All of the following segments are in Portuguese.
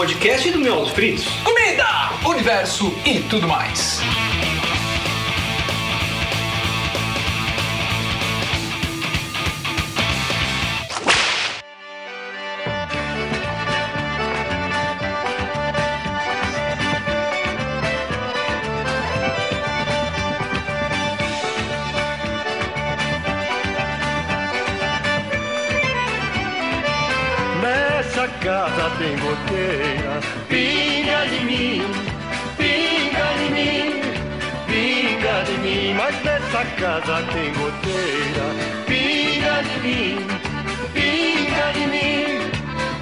podcast do Miolos Fritos. Comida, universo e tudo mais. Casa tem goteira, pinga de mim, pinga de mim,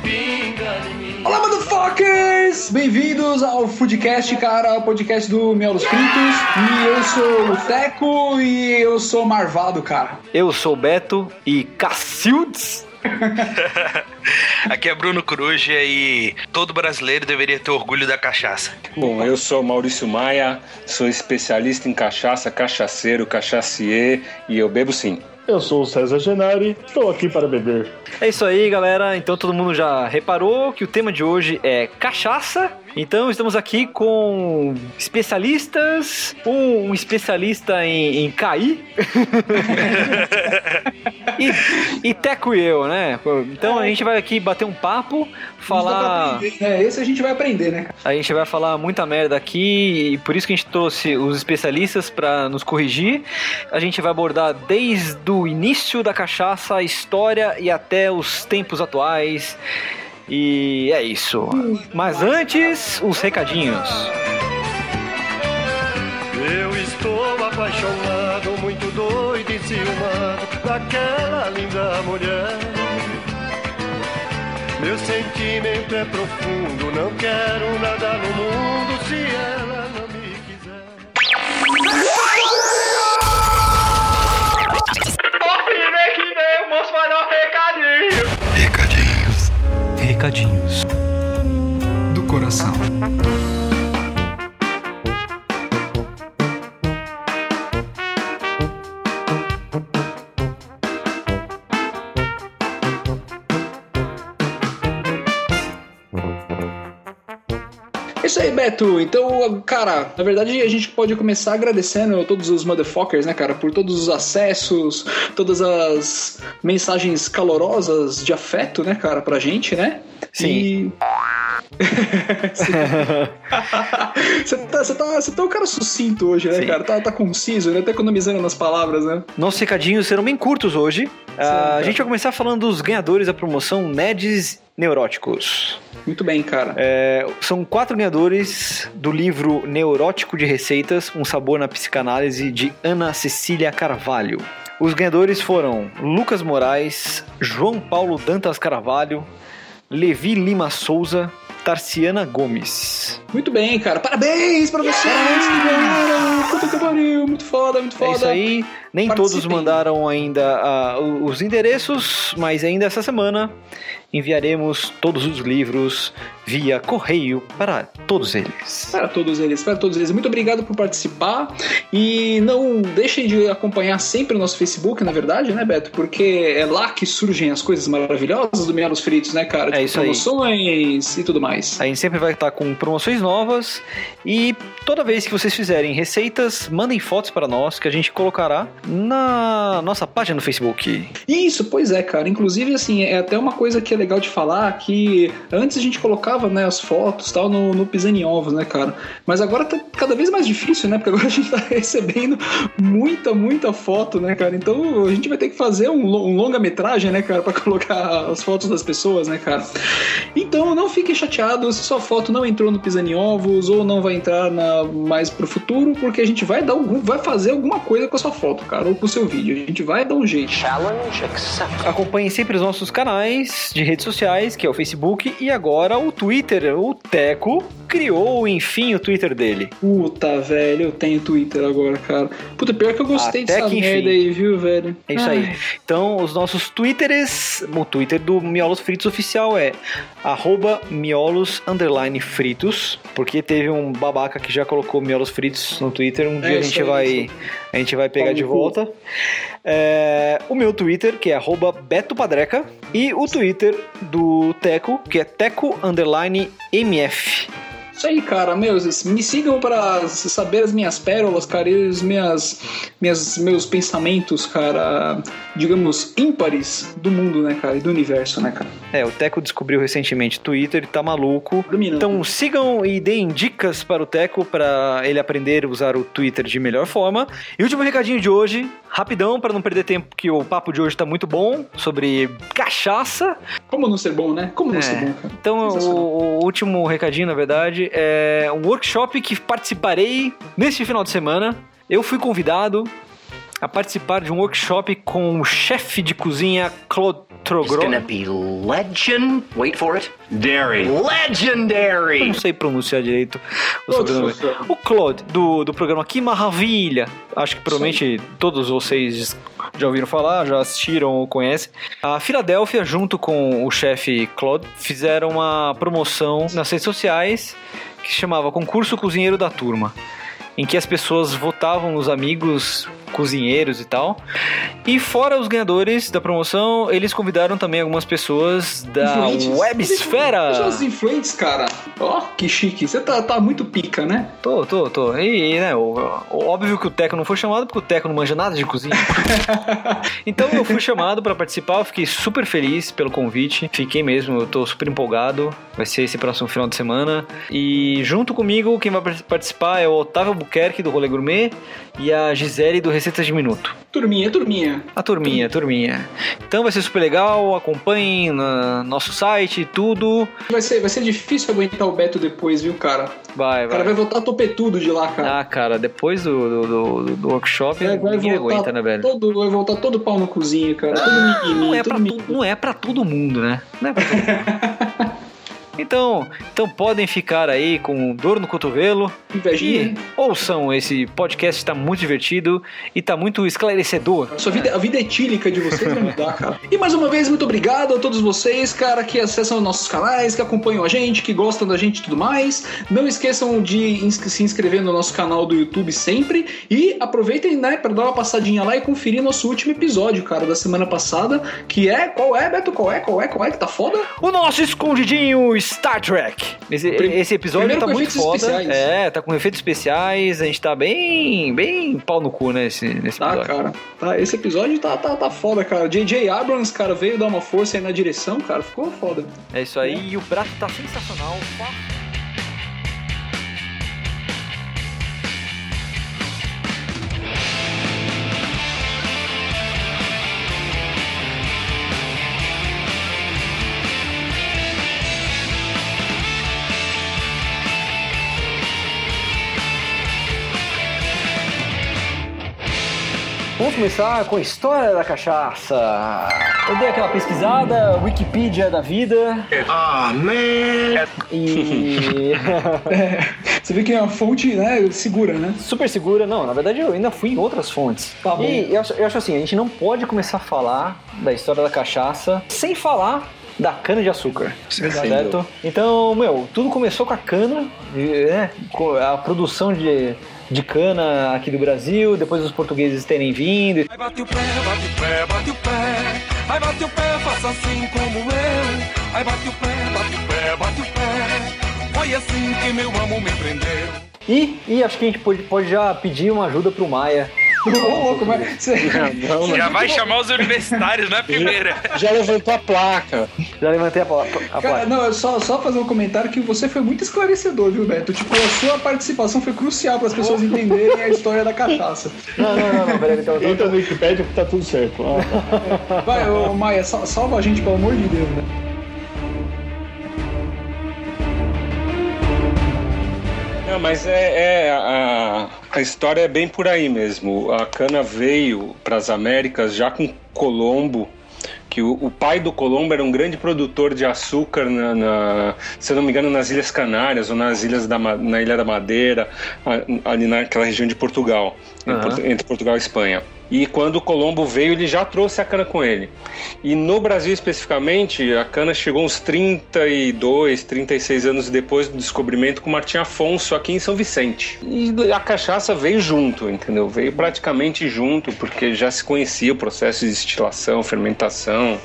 pinga de mim. Olá, motherfuckers! Bem-vindos ao Foodcast, cara, o podcast do Miolos Fritos. E eu sou o Teco e eu sou Marvado, cara. Eu sou o Beto e Cacildes. Aqui é Bruno Coruja e todo brasileiro deveria ter orgulho da cachaça. Bom, eu sou Maurício Maia, sou especialista em cachaça, cachaceiro, cachacier e eu bebo sim. Eu sou o César Genari, estou aqui para beber. É isso aí, galera. Então todo mundo já reparou que o tema de hoje é cachaça. Então estamos aqui com especialistas, um, um especialista em, em cair e, e Teco e eu, né? Então a gente vai aqui bater um papo, falar. É, esse a gente vai aprender, né? A gente vai falar muita merda aqui e por isso que a gente trouxe os especialistas para nos corrigir. A gente vai abordar desde o início da cachaça, a história e até os tempos atuais. E é isso. Mas antes, os recadinhos. Eu estou apaixonado, muito doido, enciumado daquela linda mulher. Meu sentimento é profundo, não quero nada no mundo se ela Recadinhos. Do coração. Então, cara, na verdade a gente pode começar agradecendo a todos os motherfuckers, né, cara, por todos os acessos, todas as mensagens calorosas de afeto, né, cara, pra gente, né? Sim. E... você, tá, você, tá, você tá um cara sucinto hoje, né, Sim. cara? Tá, tá conciso, né? Tá economizando nas palavras, né? Nossos recadinhos serão bem curtos hoje. Ah, a gente vai começar falando dos ganhadores da promoção Neds Neuróticos. Muito bem, cara. É, são quatro ganhadores do livro Neurótico de Receitas, um sabor na psicanálise de Ana Cecília Carvalho. Os ganhadores foram Lucas Moraes, João Paulo Dantas Carvalho, Levi Lima Souza, Tarciana Gomes. Muito bem, cara. Parabéns pra vocês. Puta que pariu. Muito foda, muito foda. É isso aí. Nem Participem. todos mandaram ainda o- os endereços, mas ainda essa semana enviaremos todos os livros via correio para todos eles. Para todos eles, para todos eles. Muito obrigado por participar. E não deixem de acompanhar sempre o nosso Facebook, na verdade, né, Beto? Porque é lá que surgem as coisas maravilhosas do Miolos Fritos, né, cara? É isso aí. promoções e tudo mais. A gente sempre vai estar com promoções novas e toda vez que vocês fizerem receitas, mandem fotos para nós que a gente colocará na nossa página no Facebook. Isso, pois é, cara. Inclusive, assim, é até uma coisa que é legal de falar que antes a gente colocava né, as fotos tal no, no Pisando em Ovos, né, cara? Mas agora tá cada vez mais difícil, né? Porque agora a gente tá recebendo muita, muita foto, né, cara? Então a gente vai ter que fazer um, um longa-metragem, né, cara, pra colocar as fotos das pessoas, né, cara? Então não fiquem chateados se sua foto não entrou no Pisando em Ovos ou não vai entrar na, mais pro futuro, porque a gente vai dar vai fazer alguma coisa com a sua foto, cara, ou com o seu vídeo. A gente vai dar um jeito. Acompanhem sempre os nossos canais de redes sociais, que é o Facebook e agora o Twitter. O Teco criou, enfim, o Twitter dele. Puta, velho, eu tenho Twitter agora, cara. Puta, pior que eu gostei Até dessa que enfim. merda aí, viu, velho? É isso aí. Então, os nossos Twitters, o Twitter do Miolos Fritos oficial é arroba miolos underline fritos, porque teve um babaca que já colocou miolos fritos no Twitter. Um dia a gente aí, vai isso. a gente vai pegar Pau de volta. É, o meu Twitter, que é arroba Beto Padreca, e o Twitter do Teco, que é Teco Underline MF. Isso aí, cara, meus, me sigam para saber as minhas pérolas, cara, e os minhas, minhas, meus pensamentos, cara, digamos, ímpares do mundo, né, cara, e do universo, né, cara. É, o Teco descobriu recentemente Twitter e tá maluco. Dominando. Então sigam e deem dicas para o Teco para ele aprender a usar o Twitter de melhor forma. E último recadinho de hoje, rapidão para não perder tempo, que o papo de hoje tá muito bom sobre cachaça. Como não ser bom, né? Como não É. ser bom, cara. Então, o, o último recadinho, na verdade, é um workshop que participarei neste final de semana. Eu fui convidado a participar de um workshop com o chefe de cozinha Claude It's Trogro. gonna be legend. Wait for it. Dairy. Eu Legendary. não sei pronunciar direito o Claude sobrenome. O Claude, do, do programa Que Maravilha. Acho que provavelmente todos vocês já ouviram falar, já assistiram ou conhecem. A Filadélfia, junto com o chefe Claude, fizeram uma promoção nas redes sociais que se chamava Concurso Cozinheiro da Turma. Em que as pessoas votavam nos amigos cozinheiros e tal. E fora os ganhadores da promoção, eles convidaram também algumas pessoas da Influentes. Websfera. Pessoas influentes, cara. Ó, que chique. Você tá, tá muito pica, né? Tô, tô, tô. E, e, né, óbvio que o Teco não foi chamado porque o Teco não manja nada de cozinha. então eu fui chamado pra participar, eu fiquei super feliz pelo convite. Fiquei mesmo, eu tô super empolgado. Vai ser esse próximo final de semana. E junto comigo, quem vai par- participar é o Otávio Albuquerque do Rolê Gourmet e a Gisele do Receitas de Minuto. Turminha, turminha. A turminha, turminha. Então vai ser super legal, acompanhem no nosso site, tudo. Vai ser, vai ser difícil aguentar o Beto depois, viu, cara? Vai, O cara vai. vai voltar topetudo de lá, cara. Ah, cara, depois do, do, do- do workshop, Vai, vai ninguém voltar aguenta, né, velho? Todo, vai voltar todo pau no cozinha, cara. Todo mimimi, não é, todo pra to- não é pra todo mundo, né? Não é pra todo mundo. Então, então podem ficar aí com dor no cotovelo Invejinha, e ouçam esse podcast, tá muito divertido e tá muito esclarecedor. Sua vida, a vida etílica de vocês vai mudar, cara. E mais uma vez, muito obrigado a todos vocês, cara, que acessam nossos canais, que acompanham a gente, que gostam da gente e tudo mais. Não esqueçam de se inscrever no nosso canal do YouTube sempre. E aproveitem, né, pra dar uma passadinha lá e conferir nosso último episódio, cara, da semana passada. Que é. Qual é, Beto? Qual é? Qual é? Qual é que tá foda? O nosso escondidinho Star Trek. Esse, esse episódio primeiro tá muito foda. especiais. É, tá com efeitos especiais, a gente tá bem, bem pau no cu, né, nesse, nesse Tá, episódio. cara. Tá, esse episódio tá, tá, tá foda, cara. J.J. Abrams, cara, veio dar uma força aí na direção, cara. Ficou foda. É isso aí, e o prato tá sensacional. Começar com a história da cachaça. Eu dei aquela pesquisada, Wikipedia da vida. Ah, man. E. Você vê que é uma fonte, né, segura, né? super segura. Não, na verdade eu ainda fui em outras fontes. Tá bom. E eu acho, eu acho assim, a gente não pode começar a falar da história da cachaça sem falar da cana de açúcar. Certo? Então, meu, tudo começou com a cana, né? com A produção de, de cana aqui do Brasil, depois os portugueses terem vindo. Aí bate o pé, bate o pé, bate o pé. Aí bate o pé, faça assim como eu. Aí bate o pé, bate o pé, bate o pé. Foi assim que meu amo me prendeu. E, e acho que a gente pode, pode já pedir uma ajuda pro Maia. Ô, louco, mas. Você... Já vai chamar os universitários na primeira. Já levantou a placa. Já levantei a, pla- a Cara, placa. não, é só, só fazer um comentário que você foi muito esclarecedor, viu, Beto? Tipo, a sua participação foi crucial para as pessoas entenderem a história da cachaça. Não, não, não, não, peraí, então, Entra no Wikipedia que tá tudo certo. Ah, Vai, ô Maia, sal- salva a gente, pelo amor de Deus, né? Não, mas é, é a, a história é bem por aí mesmo. A cana veio para as Américas já com Colombo, que o, o pai do Colombo era um grande produtor de açúcar, na, na- se não me engano, nas Ilhas Canárias ou nas ilhas da, na Ilha da Madeira, ali naquela região de Portugal. Portu- entre Portugal e Espanha. E quando o Colombo veio, ele já trouxe a cana com ele. E no Brasil especificamente, a cana chegou uns 32, 36 anos depois do descobrimento com Martim Afonso aqui em São Vicente. E a cachaça veio junto, entendeu? Veio praticamente junto, porque já se conhecia o processo de destilação, fermentação,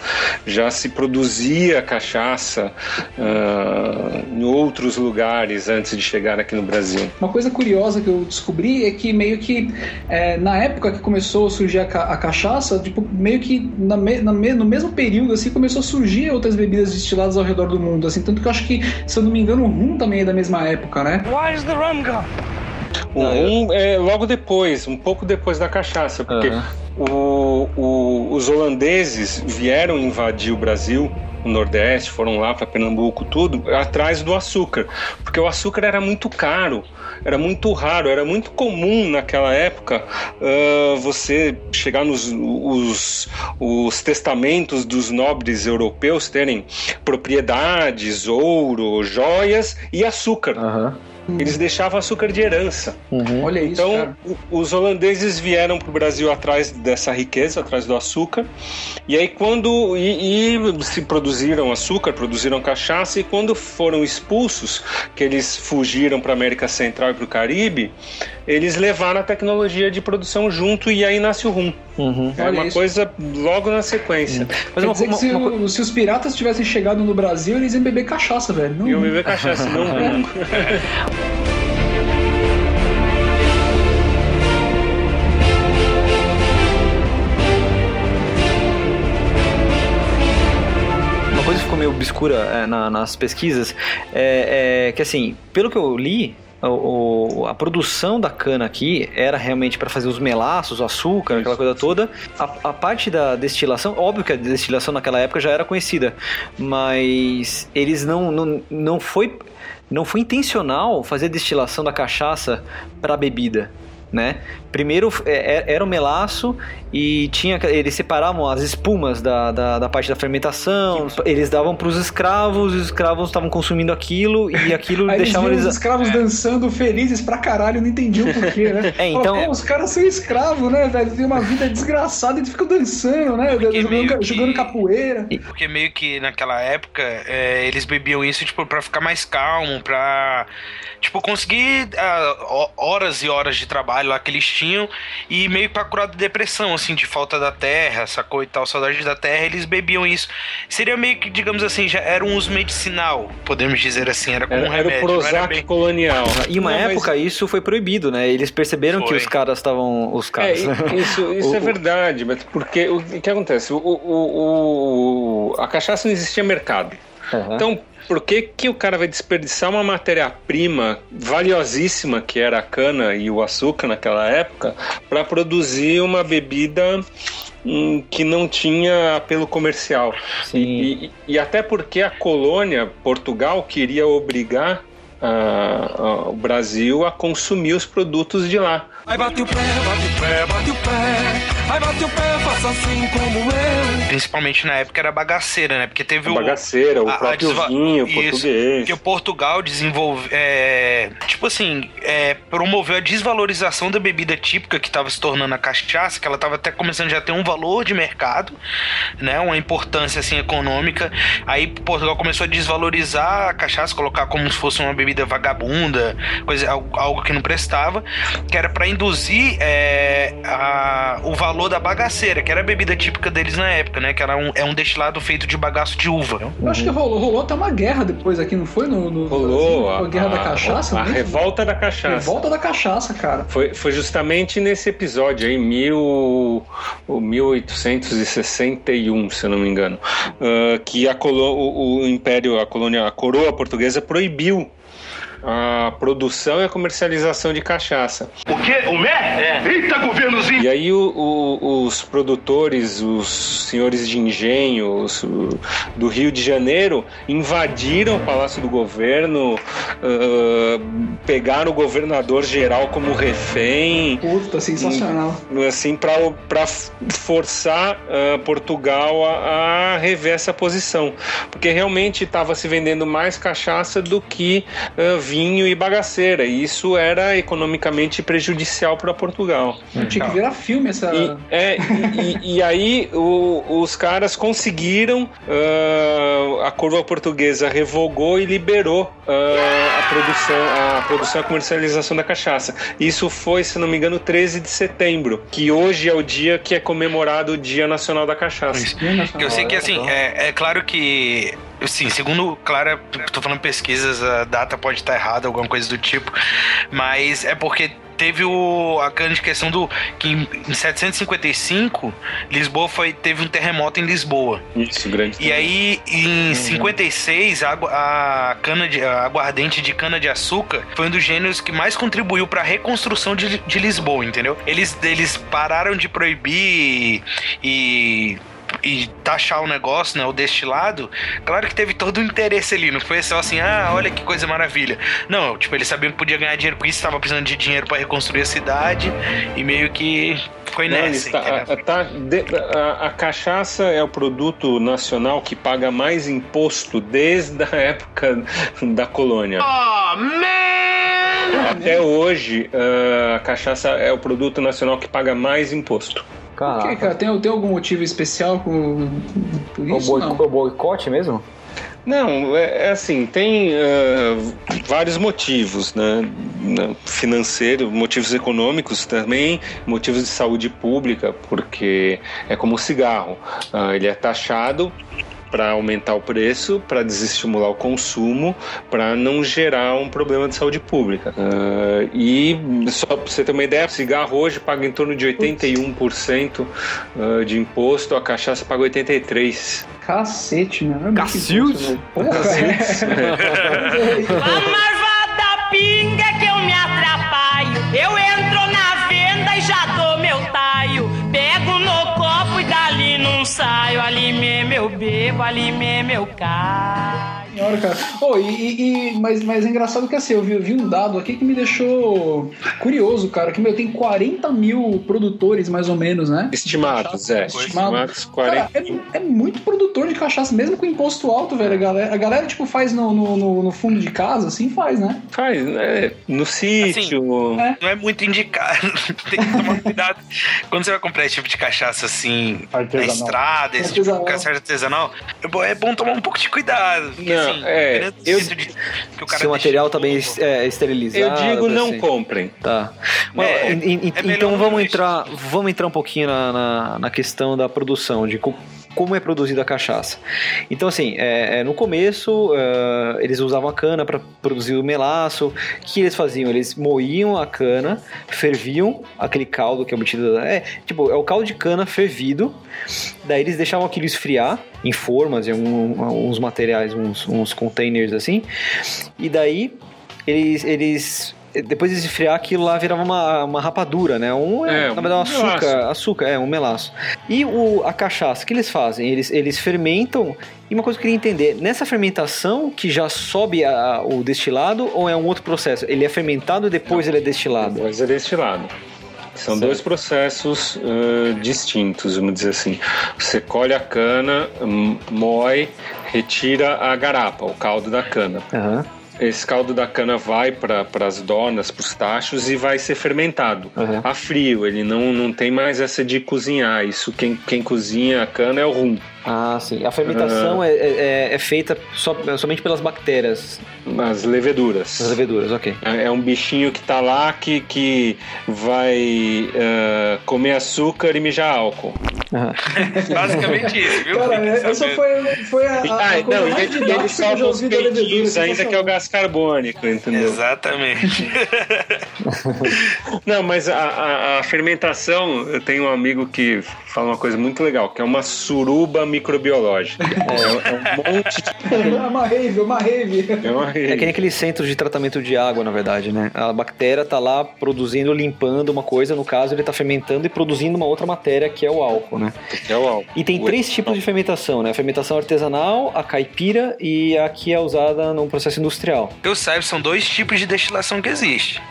já se produzia cachaça uh, em outros lugares antes de chegar aqui no Brasil. Uma coisa curiosa que eu descobri é que meio que é, na época que começou surgir a, ca a cachaça, tipo, meio que na me na me no mesmo período assim começou a surgir outras bebidas destiladas ao redor do mundo, assim, tanto que eu acho que, se eu não me engano, o rum também é da mesma época, né? Why is the rum gone? O rum é logo depois, um pouco depois da cachaça, porque o- o- os holandeses vieram invadir o Brasil, o Nordeste, foram lá para Pernambuco, tudo, atrás do açúcar, porque o açúcar era muito caro, era muito raro, era muito comum naquela época ah, você chegar nos os, os testamentos dos nobres europeus terem propriedades, ouro, joias e açúcar. Eles deixavam açúcar de herança. Olha isso, Então, cara. os holandeses vieram para o Brasil atrás dessa riqueza, atrás do açúcar. E aí, quando. E, e se produziram açúcar, produziram cachaça, e quando foram expulsos, que eles fugiram para a América Central e para o Caribe, eles levaram a tecnologia de produção junto, e aí nasce o rum. É Olha uma isso. coisa logo na sequência. Mas Quer uma, dizer que uma- se, uma o- se os piratas tivessem chegado no Brasil, eles iam beber cachaça, velho. Não, eu beber cachaça, não rum. Uma coisa que ficou meio obscura é, na- nas pesquisas é, é que, assim, pelo que eu li, o- a produção da cana aqui era realmente para fazer os melaços, o açúcar, aquela coisa toda. A, a parte da destilação, óbvio que a destilação naquela época já era conhecida, mas eles não, não, não foi não foi intencional fazer a destilação da cachaça para bebida. Né? Primeiro é, é- era o melaço e tinha eles separavam as espumas da, da, da parte da fermentação, eles davam para os escravos, os escravos estavam consumindo aquilo e aquilo Aí eles deixava viam eles os escravos dançando felizes pra caralho, não entendiam por quê, né? É, então- Pô, os caras são escravos, né, velho? Tem uma vida desgraçada e eles ficam dançando, né? Porque Jogando, que- jogando capoeira. Porque meio que naquela época é, eles bebiam isso tipo para ficar mais calmo, pra tipo conseguir ah, ho- horas e horas de trabalho lá que eles tinham e meio pra curar de depressão, assim, de falta da terra, sacou e tal, saudade da terra, eles bebiam isso. Seria meio que, digamos assim, já era um uso medicinal, podemos dizer assim, era como Era, um era o remédio. não era Prozac bem- colonial. E uma Não, mas- época isso foi proibido, né? Eles perceberam que Foi. os caras estavam. Os É, caras. i- isso, isso O- é verdade, mas porque o que acontece? O, o- o- a cachaça não existia mercado. Aham. Então, por que, que o cara vai desperdiçar uma matéria-prima valiosíssima, que era a cana e o açúcar naquela época, para produzir uma bebida hum, que não tinha apelo comercial? Sim. E, e- e até porque a colônia, Portugal, queria obrigar ah, ah, o Brasil a consumir os produtos de lá. Aí bate o pé, bate o pé, bate o pé. Aí bate o pé, faça assim como eu. Principalmente na época era bagaceira, né? Porque teve A o. bagaceira, o a- a próprio desva- vinho Isso. português. Porque o Portugal desenvolveu. É, tipo assim, é, promoveu a desvalorização da bebida típica que estava se tornando a cachaça, que ela estava até começando já a ter um valor de mercado, né? Uma importância assim econômica. Aí Portugal começou a desvalorizar a cachaça, colocar como se fosse uma bebida vagabunda, coisa, algo, algo que não prestava, que era para induzir é, a- o valor da bagaceira, que era a bebida típica deles na época, né? Que era um, é um destilado feito de bagaço de uva. Eu acho que rolou, rolou até uma guerra depois aqui, não foi? No, no Rolou Brasil? a, guerra da cachaça, a né? revolta da cachaça. Revolta da cachaça, cara. Foi, foi justamente nesse episódio aí, mil, o 1861, se eu não me engano, ah, que a colo, o, o Império, a colônia, a coroa portuguesa proibiu a produção e a comercialização de cachaça. O quê? O mé? Eita, governozinho! E aí o- o- os produtores, os senhores de engenho os- do Rio de Janeiro invadiram o Palácio do Governo, ah, pegaram o governador geral como refém, Puta, sensacional. assim para forçar ah, Portugal a, a rever essa posição, porque realmente estava se vendendo mais cachaça do que ah, vinho e bagaceira. E isso era economicamente prejudicial para Portugal. Tinha que virar filme essa. E, é, e, e- e aí o- os caras conseguiram, ah, a curva portuguesa revogou e liberou ah, a produção, a produção e a comercialização da cachaça. Isso foi, se não me engano, 13 de setembro, que hoje é o dia que é comemorado o Dia Nacional da Cachaça. Eu sei que, assim, é, é claro que, assim, segundo, claro, tô falando pesquisas, a data pode estar errada, alguma coisa do tipo, mas é porque teve o, a grande questão do que em, em 755, Lisboa foi, teve um terremoto em Lisboa. Isso, grande. E aí, em 56, a, agu- a cana de, a aguardente de cana-de-açúcar foi um dos gêneros que mais contribuiu para a reconstrução de, de Lisboa, entendeu? Eles, eles pararam de proibir e, e taxar o negócio, né, o destilado. Claro que teve todo o interesse ali, não foi só assim, ah, olha que coisa maravilha. Não, tipo, eles sabiam que podia ganhar dinheiro com isso, estava precisando de dinheiro para reconstruir a cidade e meio que foi Não, nessa. tá- entendeu? a, tá- de- a- a cachaça é o produto nacional que paga mais imposto desde a época da colônia. Oh, man! Até hoje, ah, a cachaça é o produto nacional que paga mais imposto. Por que, Caraca. cara? Tem, tem algum motivo especial com, por O, isso? boi, não. o boicote mesmo? Não, é, é assim, tem ah, vários motivos, né? Né, Financeiro, motivos econômicos também, motivos de saúde pública, porque é como o cigarro, ah, ele é taxado para aumentar o preço, para desestimular o consumo, para não gerar um problema de saúde pública. Ah, e só para você ter uma ideia, o cigarro hoje paga em torno de 81% ah, de imposto, a cachaça paga 83%. Cacete, meu. É Cacilde? velho. Porra, A marvada pinga que eu me atrapalho. Eu entro Ali mesmo eu bebo, ali mesmo eu caio. Senhora, cara. Oh, e, e- e- mas, mas é engraçado que assim, eu vi, eu vi um dado aqui que me deixou curioso, cara. Que meu, tem 40 mil produtores, mais ou menos, né? Estimados, é. Estimado. Estimados 40. Cara, é, é muito produtor de cachaça, mesmo com imposto alto, velho. A galera, a galera tipo, faz no, no, no- no fundo de casa, assim faz, né? Faz, né? No sítio. É. Não é muito indicado. Tem que tomar cuidado. Quando você vai comprar esse tipo de cachaça assim, na Artesanal. estrada, esse tipo de Artesanal. cachaça artesanal, é bom, é bom tomar um pouco de cuidado. Porque, Não, assim, é, eu- de- que o cara Se o material tá bem é, esterilizado. Eu digo não assim. comprem. Tá. Mas, É, em- em- é então vamos entrar, vamos entrar um pouquinho na, na, na questão da produção, de como é produzida a cachaça. Então, assim, é, é, no começo é, eles usavam a cana para produzir o melaço. O que eles faziam? Eles moíam a cana, ferviam aquele caldo que é obtido. É, tipo, é o caldo de cana fervido. Daí eles deixavam aquilo esfriar em formas, em alguns materiais, uns, uns containers assim. E daí eles, eles depois de esfriar aquilo lá virava uma, uma rapadura, né? Um, É, na verdade, um açúcar, melaço. açúcar, é, um melaço. E o, a cachaça, o que eles fazem? Eles, eles fermentam. E uma coisa que eu queria entender, nessa fermentação que já sobe a- o destilado ou é um outro processo? Ele é fermentado e depois ele é destilado? Mas é destilado. São Certo. dois processos ãh, distintos, vamos dizer assim. Você colhe a cana, moe, retira a garapa, o caldo da cana. Aham, Esse caldo da cana vai para as donas, para os tachos e vai ser fermentado aham. a frio. Ele não, não tem mais essa de cozinhar. Isso quem, quem cozinha a cana é o rum. Ah, sim. A fermentação é, é, é feita só, somente pelas bactérias, As leveduras. as leveduras, ok. É é um bichinho que tá lá que, que vai ah, comer açúcar e mijar álcool. Aham. Basicamente isso, viu? Cara, essa foi, foi a, a, Ah, a coisa não, mais ele, ele solta os peitinhos ainda, que é o gás carbônico, entendeu? Exatamente. Não, mas a, a- a fermentação, eu tenho um amigo que fala uma coisa muito legal, que é uma suruba microbiológica. É, é um monte de. É uma rave, uma rave. É, uma É que nem aquele centro de tratamento de água, na verdade, né? A bactéria tá lá produzindo, limpando uma coisa, no caso ele tá fermentando e produzindo uma outra matéria que é o álcool, né? é o álcool. E tem O três tipos de fermentação, né? A fermentação artesanal, a caipira e a que é usada no processo industrial. Que eu saiba, são dois tipos de destilação que existe.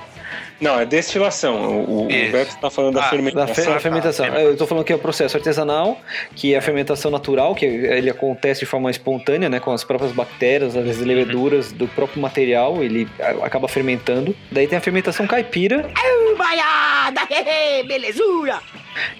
Não, é destilação. O, o. Beto tá falando da Ah, Da, fermentação. fe- da fermentação. tá. Eu tô falando que é o processo artesanal, que é a fermentação natural, que ele acontece de forma espontânea, né? Com as próprias bactérias, as leveduras do próprio material, ele acaba fermentando. Daí tem a fermentação caipira, Baiada, belezura.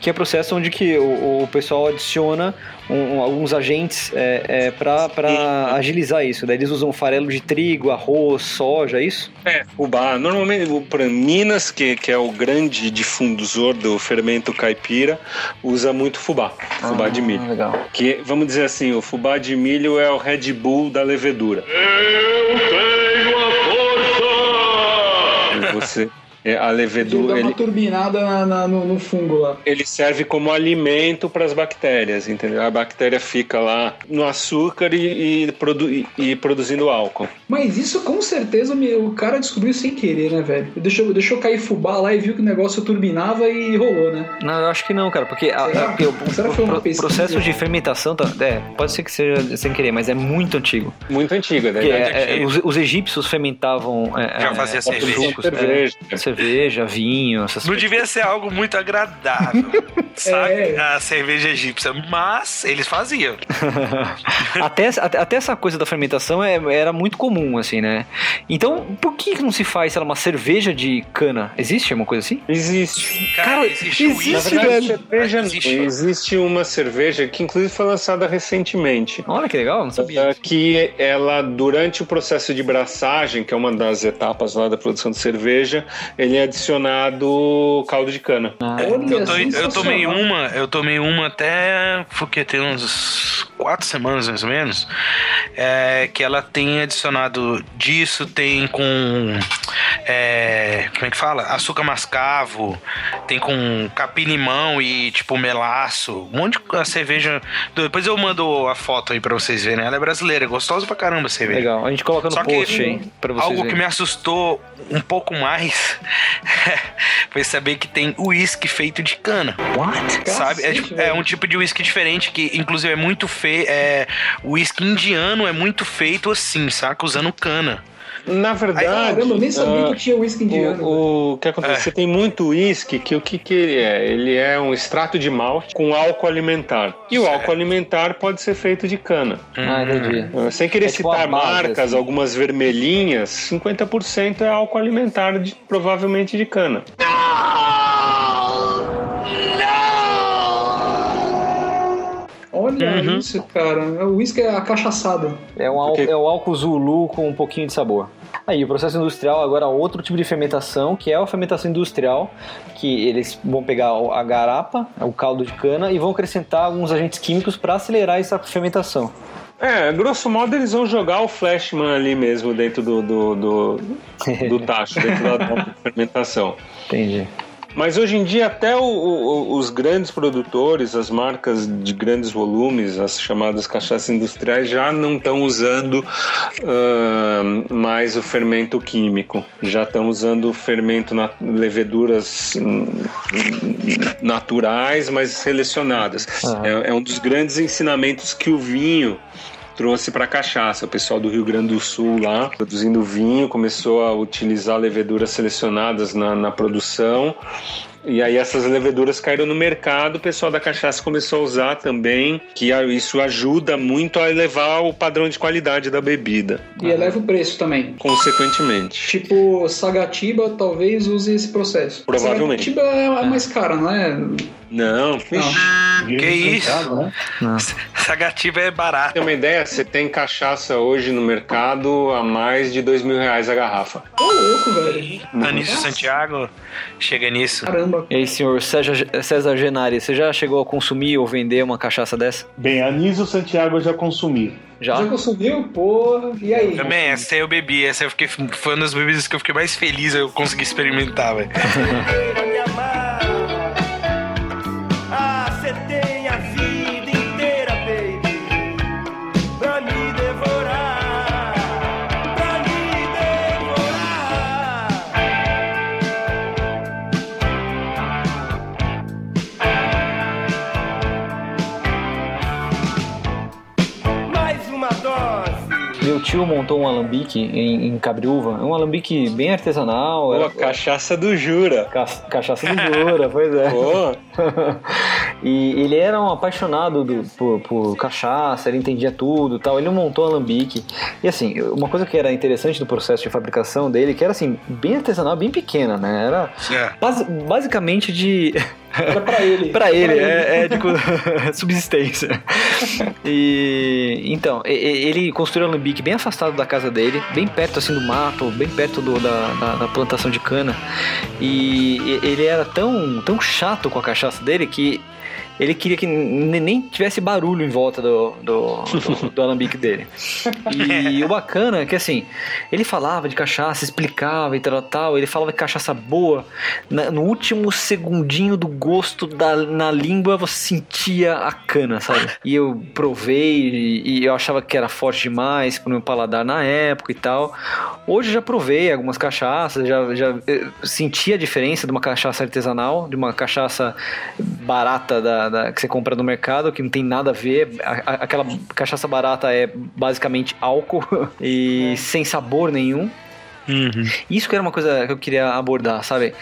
que é o processo onde que o, o pessoal adiciona um- um- alguns agentes é, é, para agilizar isso. Daí eles usam farelo de trigo, arroz, soja, é isso? É, fubá. Normalmente, o- pra Minas, que, que é o grande difusor do fermento caipira, usa muito fubá. Fubá de milho. Legal. Que, vamos dizer assim, o fubá de milho é o Red Bull da levedura. Eu tenho a força! Você, é, a Ele dá levedura, uma ele, turbinada na- na- no, no fungo lá. ele serve como alimento para as bactérias, entendeu? A bactéria fica lá no açúcar e, e produ- e- e produzindo álcool. Mas isso com certeza me- o cara descobriu sem querer, né, velho? Deixou, deixou cair fubá lá e viu que o negócio turbinava e rolou, né? Não, eu acho que não, cara, porque, a- a- porque o, pesquisa? processo de fermentação, tá, é, pode ser que seja sem querer, mas é muito antigo. Muito antiga, né? É, é que- os, os egípcios fermentavam é, Já é, fazia é, cerveja. sucos, é, cerveja. Cerveja, vinho, essas Não coisas. devia ser algo muito agradável, sabe? É. A cerveja egípcia, mas eles faziam. até, até, até essa coisa da fermentação é- era muito comum, assim, né? Então, por que não se faz, sei lá, uma cerveja de cana? Existe uma coisa assim? Existe. Cara, Cara, existe, existe, verdade, cerveja não. Existe. Existe uma cerveja que inclusive foi lançada recentemente. Olha que legal, não sabia. Uh, que ela, durante o processo de braçagem, que é uma das etapas lá da produção de cerveja, ele é adicionado caldo de cana. Olha, Eu, tô- eu tomei uma, eu tomei uma até porque tem uns quatro semanas mais ou menos, é, que ela tem adicionado disso, tem com é, como é que fala? Açúcar mascavo, tem com capim-limão e tipo melaço, um monte de cerveja. Depois eu mando a foto aí pra vocês verem. Ela é brasileira, é gostosa pra caramba a cerveja. Legal, a gente coloca no Só que post aí, pra vocês algo que verem. me assustou um pouco mais foi saber que tem uísque feito de cana. What? Sabe? É, é um tipo de uísque diferente que, inclusive, é muito feio. É, o uísque indiano é muito feito assim, saca? Usando cana. Na verdade. Caramba, eu nem sabia ah, que tinha uísque indiano. O, o que acontece? É. Você tem muito uísque, que o que, que ele é? Ele é um extrato de malte com álcool alimentar. E o Certo. álcool alimentar pode ser feito de cana. Ah, entendi. Ah, Sem querer É tipo citar marcas, assim. algumas vermelhinhas, 50% é álcool alimentar, de- provavelmente de cana. Olha Uhum. isso, cara. O uísque é acachaçado. É, um álcool, Porque- é o álcool Zulu com um pouquinho de sabor. Aí, o processo industrial, agora outro tipo de fermentação, que é a fermentação industrial, que eles vão pegar a garapa, o caldo de cana, e vão acrescentar alguns agentes químicos para acelerar essa fermentação. É, grosso modo eles vão jogar o Flashman ali mesmo dentro do, do, do, do tacho, dentro da da fermentação. Entendi. Mas hoje em dia até o- o- os grandes produtores, as marcas de grandes volumes, as chamadas cachaças industriais, já não estão usando ahn, mais o fermento químico. Já estão usando o fermento na leveduras hum, naturais, mas selecionadas. Aham. É, é um dos grandes ensinamentos que o vinho trouxe para cachaça. O pessoal do Rio Grande do Sul lá, produzindo vinho, começou a utilizar leveduras selecionadas na, na produção. E aí essas leveduras caíram no mercado, o pessoal da cachaça começou a usar também, que isso ajuda muito a elevar o padrão de qualidade da bebida, E eleva o preço também. consequentemente. Tipo, Sagatiba talvez use esse processo. Provavelmente. Sagatiba é a mais cara, não é? Não, vixe. Que isso? né? Sagativa é barato. ter uma ideia, você tem cachaça hoje no mercado a mais de dois mil reais a garrafa. Ô, louco, velho. Anísio Santiago chega nisso. Caramba. E aí, senhor César, César Genari, você já chegou a consumir ou vender uma cachaça dessa? Bem, Anísio Santiago eu já consumi. Já? Já consumiu? Porra. E aí? Também, essa aí eu bebi. Essa eu fiquei, foi uma das bebidas que eu fiquei mais feliz eu consegui experimentar, velho. tio montou um alambique em, em Cabriúva, um alambique bem artesanal. Pô, era- cachaça do Jura. Ca- Cachaça do Jura, pois é. Pô, e ele era um apaixonado do- por, por cachaça, ele entendia tudo e tal. Ele montou um alambique. E assim, uma coisa que era interessante do processo de fabricação dele, que era assim, bem artesanal, bem pequena, né? Era É. basi- basicamente de. Era pra ele. Pra ele, é, é de co- subsistência. E então, ele construiu um alambique bem afastado da casa dele, bem perto assim do mato, bem perto do- da, da- da plantação de cana. E e- ele era tão, tão chato com a cachaça dele que ele queria que nem tivesse barulho em volta do, do, do, do alambique dele. E o bacana é que assim, ele falava de cachaça, explicava e tal, tal. Ele falava que cachaça boa, na- no último segundinho do gosto da, na língua você sentia a cana, sabe? E eu provei e, e eu achava que era forte demais pro meu paladar na época e tal. Hoje eu já provei algumas cachaças, já, já eh, senti a diferença de uma cachaça artesanal, de uma cachaça barata da, da- que você compra no mercado, que não tem nada a ver. A- a- aquela cachaça barata é basicamente álcool e sem sabor nenhum. Uhum. Isso que era uma coisa que eu queria abordar, sabe?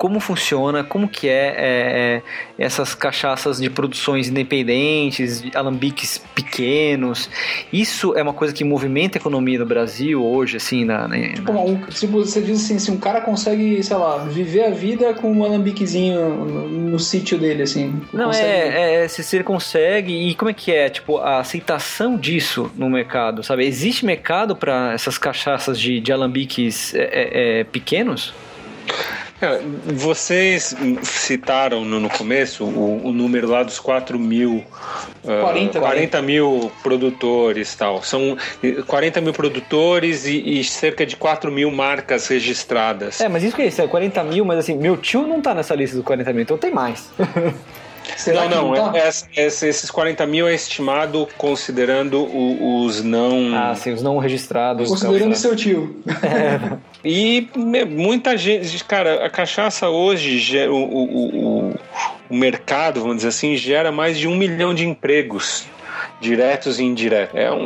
Como funciona, como que é, é, é, essas cachaças de produções independentes, de alambiques pequenos. Isso é uma coisa que movimenta a economia do Brasil hoje, assim, na, na- Tipo, um, tipo, você diz assim, se um cara consegue, sei lá, viver a vida com um alambiquezinho no, no sítio dele, assim. Não, consegue- é, é se se ele consegue e como é que é, tipo, a aceitação disso no mercado, sabe? Existe mercado para essas cachaças de, de alambiques é, é, é, pequenos? É, Vocês citaram no, no começo o, o número lá dos 4 mil. ah, 40, 40 mil produtores tal. São eh, 40 mil produtores e, e cerca de 4 mil marcas registradas. É, mas isso que é isso, é 40 mil, mas assim, meu tio não tá nessa lista dos 40 mil, então tem mais. Será que não, não não. tá? é- essa- esses 40 mil é estimado considerando o- os não. Ah, sim, os não registrados. Considerando então, seu tio. E me- muita gente, cara, a cachaça hoje, gera- o, o, o, o mercado, vamos dizer assim, gera mais de um milhão de empregos diretos e indiretos. É um,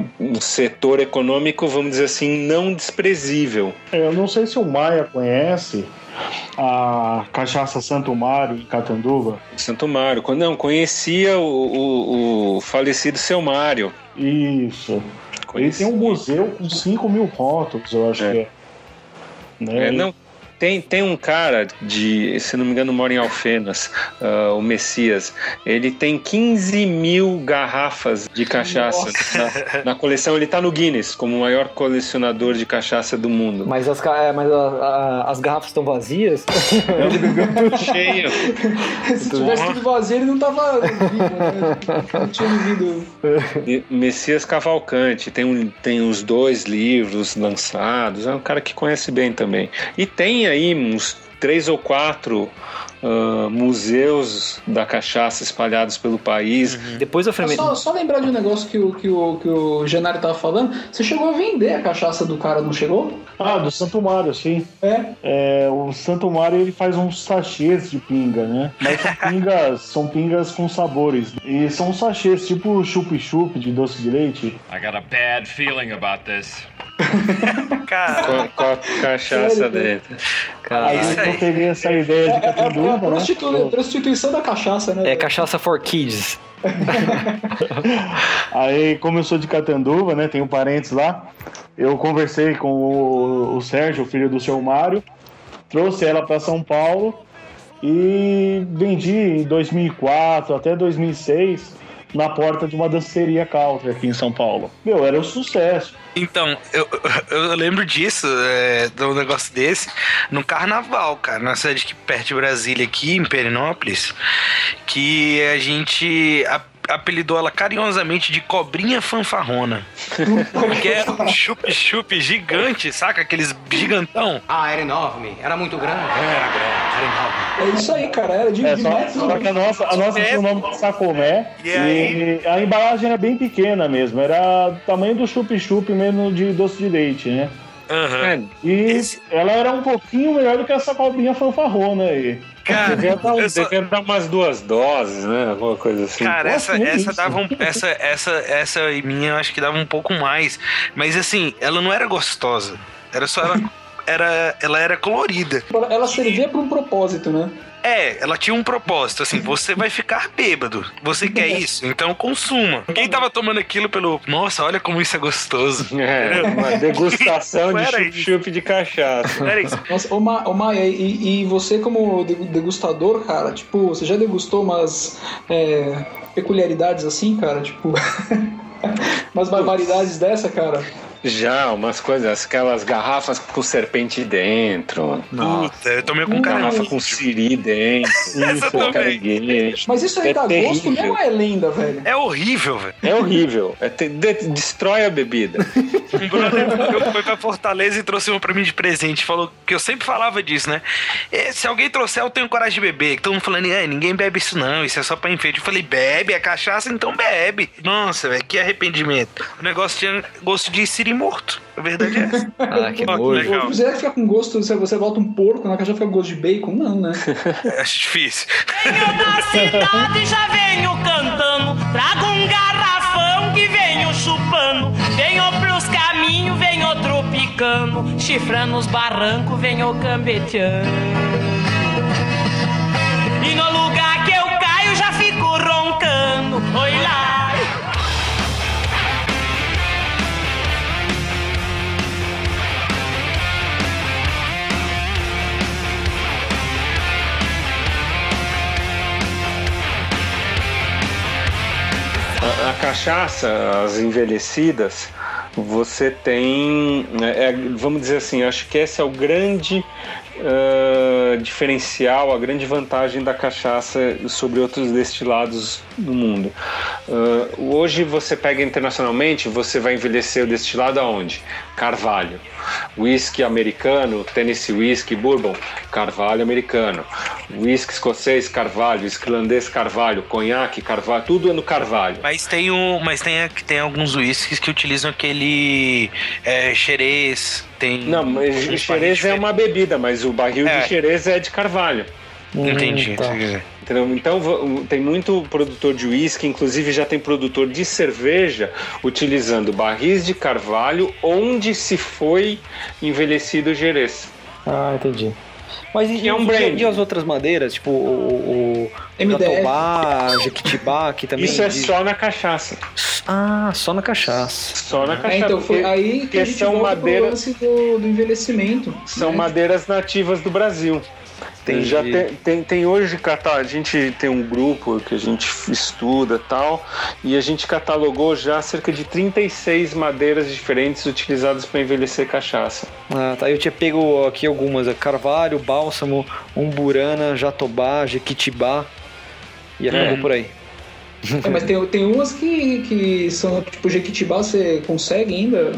um, um setor econômico, vamos dizer assim, não desprezível. É, Eu não sei se o Maia conhece a cachaça Santo Mário em Catanduva. Santo Mário, quando não conhecia o, o, o falecido seu Mário. Isso. Ele Conhecia. tem um museu com 5 mil rótulos, eu acho É. que é. Né? É, não, tem, tem um cara de, se não me engano, mora em Alfenas, ah, o Messias. Ele tem 15 mil garrafas de cachaça na, na coleção. Ele tá no Guinness como o maior colecionador de cachaça do mundo. Mas as, é, mas a- a- as garrafas estão vazias. Ele bebeu tudo. Cheio. Se tivesse tudo vazio, ele não tava vivo, né? Não tinha vivido. Messias Cavalcante tem, um, tem os dois livros lançados. É um cara que conhece bem também. E tem aí uns três ou quatro ah, museus da cachaça espalhados pelo país. Depois eu falei. Só, só lembrar de um negócio que o, que, o, que o Genário tava falando. Você chegou a vender a cachaça do cara, não chegou? Ah, do Santo Mário, sim. É. É, o Santo Mário ele faz uns sachês de pinga, né? Mas são pingas, são pingas com sabores. E são sachês tipo chup-chup de doce de leite. I got a bad feeling about this. Cara, Com, a- com cachaça dentro. Aí eu peguei essa ideia de É, é a Catanduva, né? prostitu- prostituição da cachaça, né? É cachaça for kids. Aí, como eu sou de Catanduva, né? Tenho parentes lá. Eu conversei com o, o Sérgio, o filho do seu Mário, trouxe ela para São Paulo e vendi em 2004 até 2006 na porta de uma danceteria country aqui em São Paulo. Meu, era um sucesso. Então, eu, eu lembro disso, é, de um negócio desse, no carnaval, cara, na cidade aqui perto de Brasília, aqui em Perinópolis, que a gente a- apelidou ela carinhosamente de cobrinha fanfarrona. Porque era um chup-chup gigante, saca? Aqueles gigantão. Ah, era enorme. Era muito grande. Era grande, era enorme. É isso aí, cara. Era de, É, de só, só que a nossa, a nossa tinha o nome de Sacomé E aí? e a embalagem era bem pequena mesmo, era do tamanho do chup-chup mesmo de doce de leite, né? Aham. É, E Esse- ela era um pouquinho melhor do que essa cobrinha fanfarrona aí. Cara, Devia dar, eu só- devia dar umas duas doses, né? Alguma coisa assim. Cara, essa, nem essa isso. dava um, essa, essa, essa e minha eu acho que dava um pouco mais. Mas assim, ela não era gostosa. Era só ela. Era, ela era colorida. Ela servia pra um propósito, né? É, ela tinha um propósito, assim, você vai ficar bêbado. Você quer isso? Então consuma. Quem tava tomando aquilo pelo. Nossa, olha como isso é gostoso. É, uma degustação de chup-chup de cachaça. Era isso. Nossa, ô, Ma, ô Maia, e, e você como de- degustador, cara, tipo, você já degustou umas é, peculiaridades assim, cara? Tipo, umas barbaridades dessa, cara? Já, umas coisas, aquelas garrafas com serpente dentro. Puta, eu tomei com cara. Garrafa com siri dentro. Essa com também. caranguejo. Mas isso aí É dá gosto terrível. mesmo ou é lenda, velho? É horrível, velho. É horrível. É te- de- destrói a bebida. Um brother meu foi pra Fortaleza e trouxe uma pra mim de presente. Falou que eu sempre falava disso, né? "É, Se alguém trouxer, eu tenho coragem de beber. Todo mundo falando, é, ninguém bebe isso não, isso é só pra enfeite. Eu falei, bebe, é cachaça, então bebe. Nossa, velho, que arrependimento. O negócio tinha gosto de siri morto. A verdade é essa. Ah, que Ó, nojo. legal. Você fica com gosto, você, você volta um porco, na caixa fica com gosto de bacon? Não, né? Acho difícil. Venho da cidade, já venho cantando. Trago um garrafão que venho chupando. Venho pros caminhos, venho tropicando. Chifrando os barrancos, venho cambeteando. E no lugar que eu caio, já fico roncando. Oi lá. A, a cachaça, as envelhecidas, você tem. é, é, vamos dizer assim, acho que esse é o grande ah, diferencial, a grande vantagem da cachaça sobre outros destilados no mundo. Ah, hoje você pega internacionalmente, você vai envelhecer o destilado aonde? Carvalho. Whisky americano, Tennessee Whisky, Bourbon, Carvalho americano. Whisky escocês, Carvalho. Whisky irlandês, Carvalho. Conhaque, Carvalho. Tudo é no Carvalho. Mas tem, o, mas tem, tem alguns whiskies que utilizam aquele é, xerez. Tem Não, mas uns xerez é uma bebida, mas o barril É. de xerez é de Carvalho. Entendi. Hum, tá. Entendeu? Então tem muito produtor de uísque, inclusive já tem produtor de cerveja utilizando barris de carvalho onde se foi envelhecido o gerês. Ah, entendi. Mas e, Que é um e- e as outras madeiras? Tipo o, o, o Jequitibá, que também... Isso é diz- só na cachaça. Ah, só na cachaça. Só na cachaça. É, então foi aí que gente são madeiras, lance do, do envelhecimento. são né? madeiras nativas do Brasil. Entendi. Já tem, tem, tem hoje catar, a gente tem um grupo que a gente estuda tal, e a gente catalogou já cerca de 36 madeiras diferentes utilizadas para envelhecer cachaça. Ah, tá. Eu tinha pego aqui algumas. é Carvalho, Bálsamo, Umburana, Jatobá, Jequitibá. E acabou É. por aí. É, mas tem, tem umas que, que são tipo Jequitibá, você consegue ainda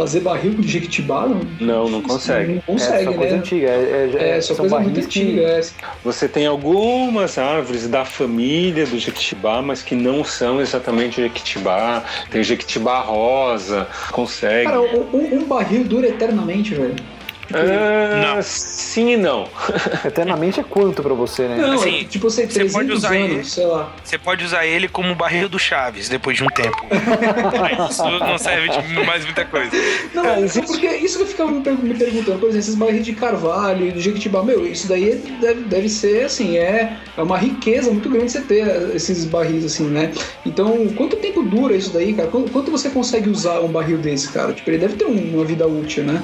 fazer barril com Jequitibá? Não, Não, não consegue. Não consegue, é, só coisa né? antiga. É, é, É, só são coisa muito antiga. é. Você tem algumas árvores da família do jequitibá, mas que não são exatamente jequitibá. Tem jequitibá rosa, consegue. Cara, um, um- um barril dura eternamente, velho. Ah, Não. Sim e não. Eternamente é quanto pra você, né? Não, Assim, é, tipo, você 300 pode usar anos, ele. sei lá. Você pode usar ele como barril do Chaves depois de um tempo. Mas isso não serve de mais muita coisa. Não, é porque isso que eu ficava me per- me perguntando, por exemplo, esses barris de carvalho, de jequitibá, meu, isso daí deve, deve ser, assim, é, é uma riqueza muito grande você ter esses barris, assim, né? Então, quanto tempo dura isso daí, cara? Quanto, quanto você consegue usar um barril desse, cara? Tipo, ele deve ter um- uma vida útil, né?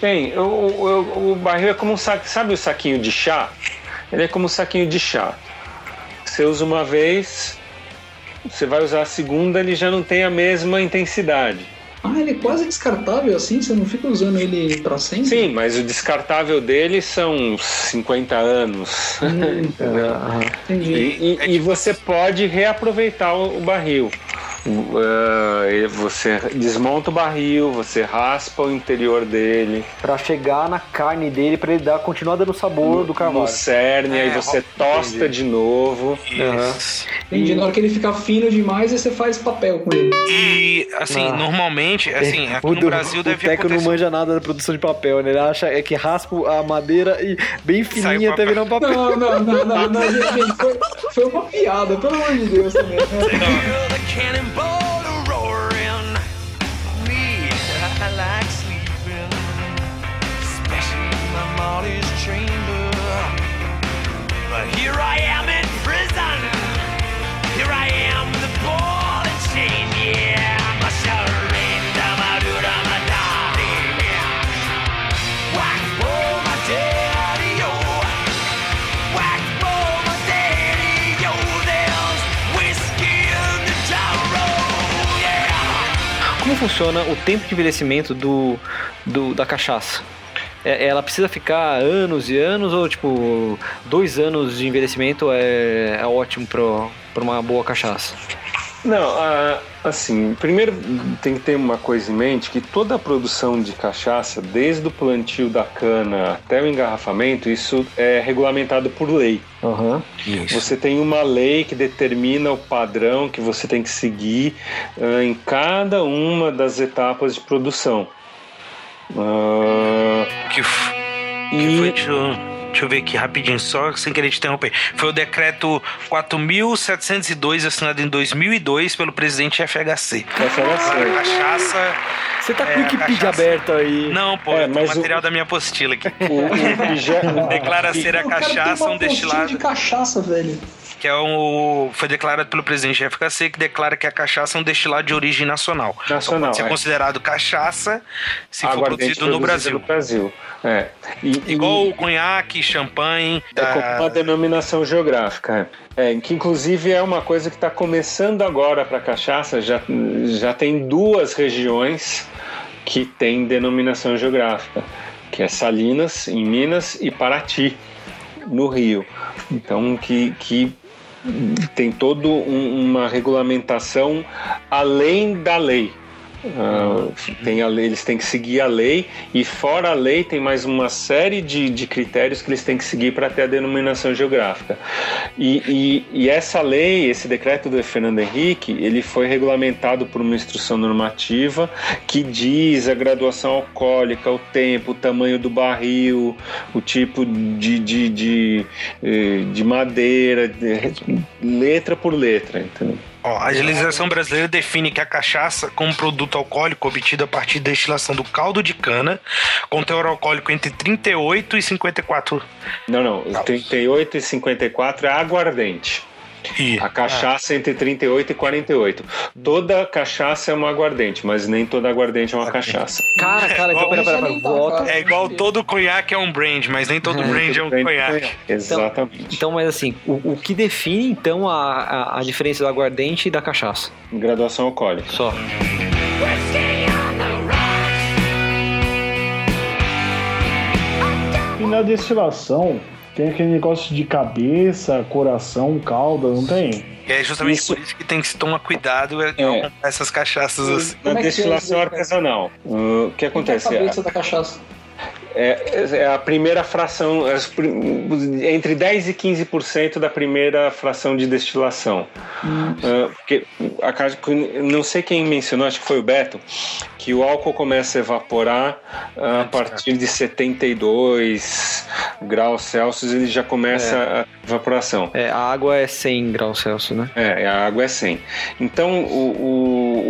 Tem, o, o, o barril é como um saco. Sabe o saquinho de chá? Ele é como um saquinho de chá. Você usa uma vez, você vai usar a segunda, ele já não tem a mesma intensidade. Ah, ele é quase descartável assim? Você não fica usando ele pra sempre? Sim, mas o descartável dele são 50 anos. Hum, entendi. E, e- e você pode reaproveitar o barril. Uh, e você desmonta o barril, você raspa o interior dele. Pra chegar na carne dele, pra ele dar, continuar dando sabor do carvalho. No cerne, aí É, você ó, tosta entendi. de novo. Isso. Entendi. Na hora que ele fica fino demais, aí você faz papel com ele. E, assim, Ah. normalmente, assim, aqui o, no do- Brasil o deve Teco não manja nada da produção de papel, né? Ele acha é que raspa a madeira e bem fininha o até papel. virar um papel. Não, não, não, não, não, gente, foi, foi uma piada, pelo amor de Deus também. né? The cannonball roaring. Me, I like sleeping, especially in my Molly's chamber. But here I am in prison. Here I am with a Como funciona o tempo de envelhecimento do, do- da cachaça? É- Ela precisa ficar anos e anos ou tipo dois anos de envelhecimento é, é ótimo para uma boa cachaça? Não, assim, primeiro tem que ter uma coisa em mente que toda a produção de cachaça, desde o plantio da cana até o engarrafamento, isso é regulamentado por lei. Aham. Você tem uma lei que determina o padrão que você tem que seguir ah, em cada uma das etapas de produção. Ah, Que, f- que e foi, eu, deixa eu ver aqui rapidinho, só sem querer te interromper. Foi o decreto 4.702, assinado em 2002 pelo presidente FHC. era A assim. cachaça. Você tá É, com o a Wikipedia aberto aí. Não, pô, É, é, mas material o- da minha apostila aqui. O, o Declara ser a O cachaça um destilado. de cachaça, velho. Que é um, foi declarado pelo presidente da FKC, que declara que a cachaça é um destilado de origem nacional. Nacional, Só pode ser é. considerado cachaça se for produzido no Brasil. no Brasil. É. E- e- Igual o conhaque, champanhe. É da- como uma denominação geográfica. É, que inclusive é uma coisa que está começando agora para cachaça. Já, já tem duas regiões que têm denominação geográfica, que é Salinas, em Minas, e Paraty, no Rio. Então, que, que tem toda uma regulamentação além da lei. Ah, tem a lei, eles têm que seguir a lei e fora a lei tem mais uma série de, de critérios que eles têm que seguir para ter a denominação geográfica. E, e- e essa lei, esse decreto do Fernando Henrique, ele foi regulamentado por uma instrução normativa que diz a graduação alcoólica, o tempo, o tamanho do barril, o tipo de, de, de, eh, de madeira, de- letra por letra, entendeu? Ó, a legislação brasileira define que a cachaça, como produto alcoólico obtido a partir da destilação do caldo de cana, com teor alcoólico entre 38 e 54. Não, não. 38 e 54 é aguardente. E, A cachaça é entre 38 e 48. Toda cachaça é uma aguardente, mas nem toda aguardente é uma cachaça. Cara, cara, então pera, pera, pera, volta. é igual todo conhaque é um brand, mas nem todo brand é um conhaque. Exatamente. Então, mas assim, o, o que define então a, a, a diferença do aguardente e da cachaça? Graduação alcoólica. Só. E na destilação, tem aquele negócio de cabeça, coração, cauda, não tem? E é justamente Isso- por isso que tem que se tomar cuidado é, É. essas cachaças assim. Na é que é destilação isso, cara? artesanal, uh, o que A acontece? cabeça da cachaça. É, é a primeira fração, prim- entre 10 e 15% da primeira fração de destilação. Ah, porque a, não sei quem mencionou, acho que foi o Beto, que o álcool começa a evaporar ah, a partir de 72 graus Celsius, ele já começa a evaporação. É, a água é 100 graus Celsius, né? É, a água é 100. Então, o,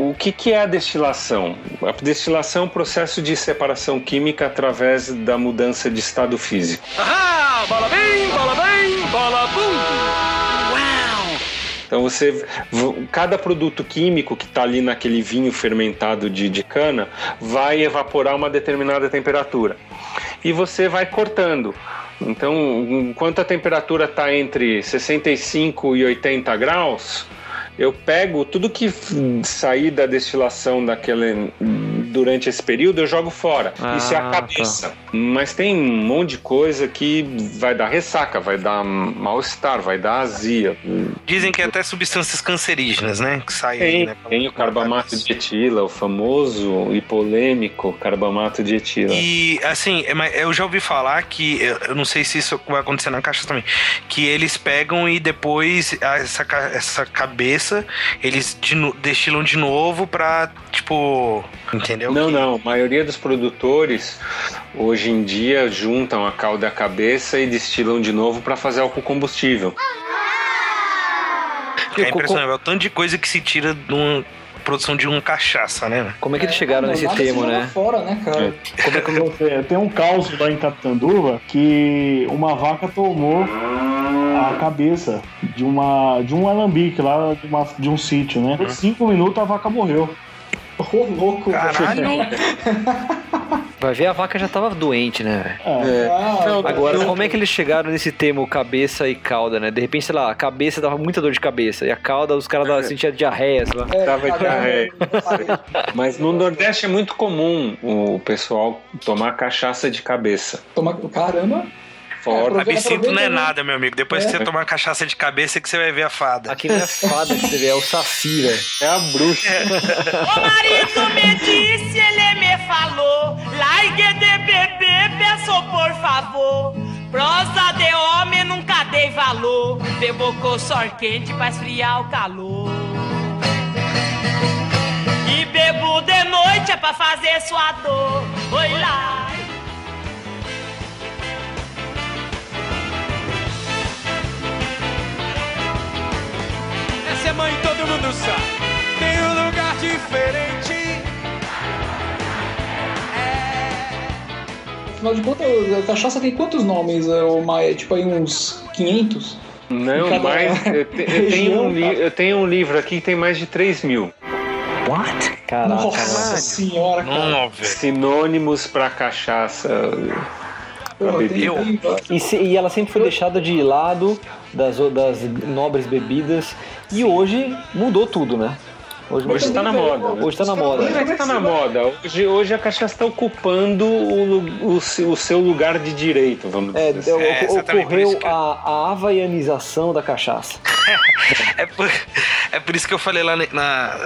o, o que, que é a destilação? A destilação é um processo de separação química através da mudança de estado físico. Ahá! Bola bem, bola bem, bola bum! Uau! Então, você, cada produto químico que está ali naquele vinho fermentado de, de cana vai evaporar uma determinada temperatura. E você vai cortando. Então, enquanto a temperatura está entre 65 e 80 graus, eu pego tudo que sair da destilação daquele, durante esse período, eu jogo fora. Ah, Isso é a cabeça. Mas tem um monte de coisa que vai dar ressaca, vai dar mal-estar, vai dar azia. Dizem que é até substâncias cancerígenas, né? Que saem aí, Tem, né? tem o carbamato de etila, o famoso e polêmico carbamato de etila. E assim, é, mas eu já ouvi falar que, eu não sei se isso vai acontecer na caixa também, que eles pegam e depois essa, essa cabeça eles destilam de novo pra, tipo, entendeu? Não, Que- não. A maioria dos produtores hoje em dia juntam a cauda e a cabeça e destilam de novo para fazer álcool combustível. É impressionante, é o tanto de coisa que se tira de uma produção de uma cachaça, né? Como é que eles chegaram Não, nesse joga né? fora, né, cara? Como é que você... Tem um caos lá em Capitanduva que uma vaca tomou a cabeça de uma de um alambique lá de, uma- de um sítio, né? Por cinco minutos a vaca morreu. Ô, louco, Caralho! Vai ver, a vaca já tava doente, né? velho? É. Ah, Agora, como é que eles chegaram nesse termo cabeça e cauda, né? De repente, sei lá, a cabeça dava muita dor de cabeça e a cauda, os caras davam- sentiam diarreia, sei lá. é, Tava diarreia. Mas no Nordeste é muito comum o pessoal tomar cachaça de cabeça. Toma... Caramba. Fora. Absinto não é né? nada, meu amigo. Depois que É. você tomar cachaça de cabeça que você vai ver a fada. Aqui não é fada que você vê, é o saci, velho. É a bruxa. O marido me disse, ele me falou Largue de beber, peço por favor Prosa de homem nunca dei valor Bebo com sor quente pra esfriar o calor E bebo de noite é pra fazer sua dor Oi lá é mãe, todo mundo sabe. Tem um lugar diferente. Afinal de contas, a cachaça tem quantos nomes, é, o Maia? Tipo aí uns 500? Não, Cada mas eu, te- eu tenho um li- eu tenho um livro aqui que tem mais de 3 mil. Caraca, Nossa senhora, cara. Não. Sinônimos pra cachaça. Bebida. tem- E, se- e ela sempre foi deixada de lado das, das nobres bebidas. E hoje mudou tudo, né? Hoje, Hoje tá na moda. né? Hoje tá na moda. Hoje é que tá na moda. Hoje, hoje a cachaça está ocupando o, o o seu lugar de direito, vamos É, dizer assim. É, ocorreu isso que- a, a havaianização da cachaça. É por, é por isso que eu falei lá na, na-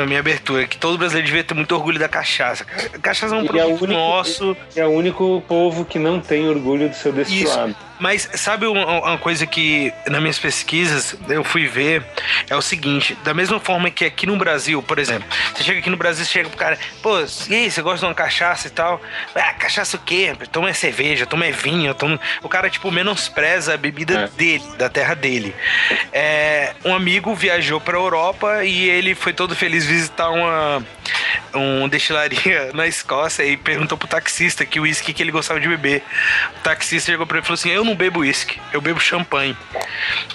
na minha abertura que todo brasileiro devia ter muito orgulho da cachaça. A cachaça é um E é o produto único- nosso. É o único povo que não tem orgulho do seu destilado. Mas sabe uma, uma coisa que nas minhas pesquisas eu fui ver? É o seguinte: da mesma forma que aqui no Brasil, por exemplo, você chega aqui no Brasil, você chega pro cara, pô, e aí, você gosta de uma cachaça e tal? Ah, cachaça o quê? Toma é cerveja, toma é vinho, toma... o cara, tipo, menospreza a bebida É. dele, da terra dele. É, um amigo viajou pra Europa e ele foi todo feliz visitar uma um destilaria na Escócia e perguntou pro taxista que o uísque que ele gostava de beber. O taxista chegou pra ele e falou assim: Eu não bebo uísque, eu bebo champanhe.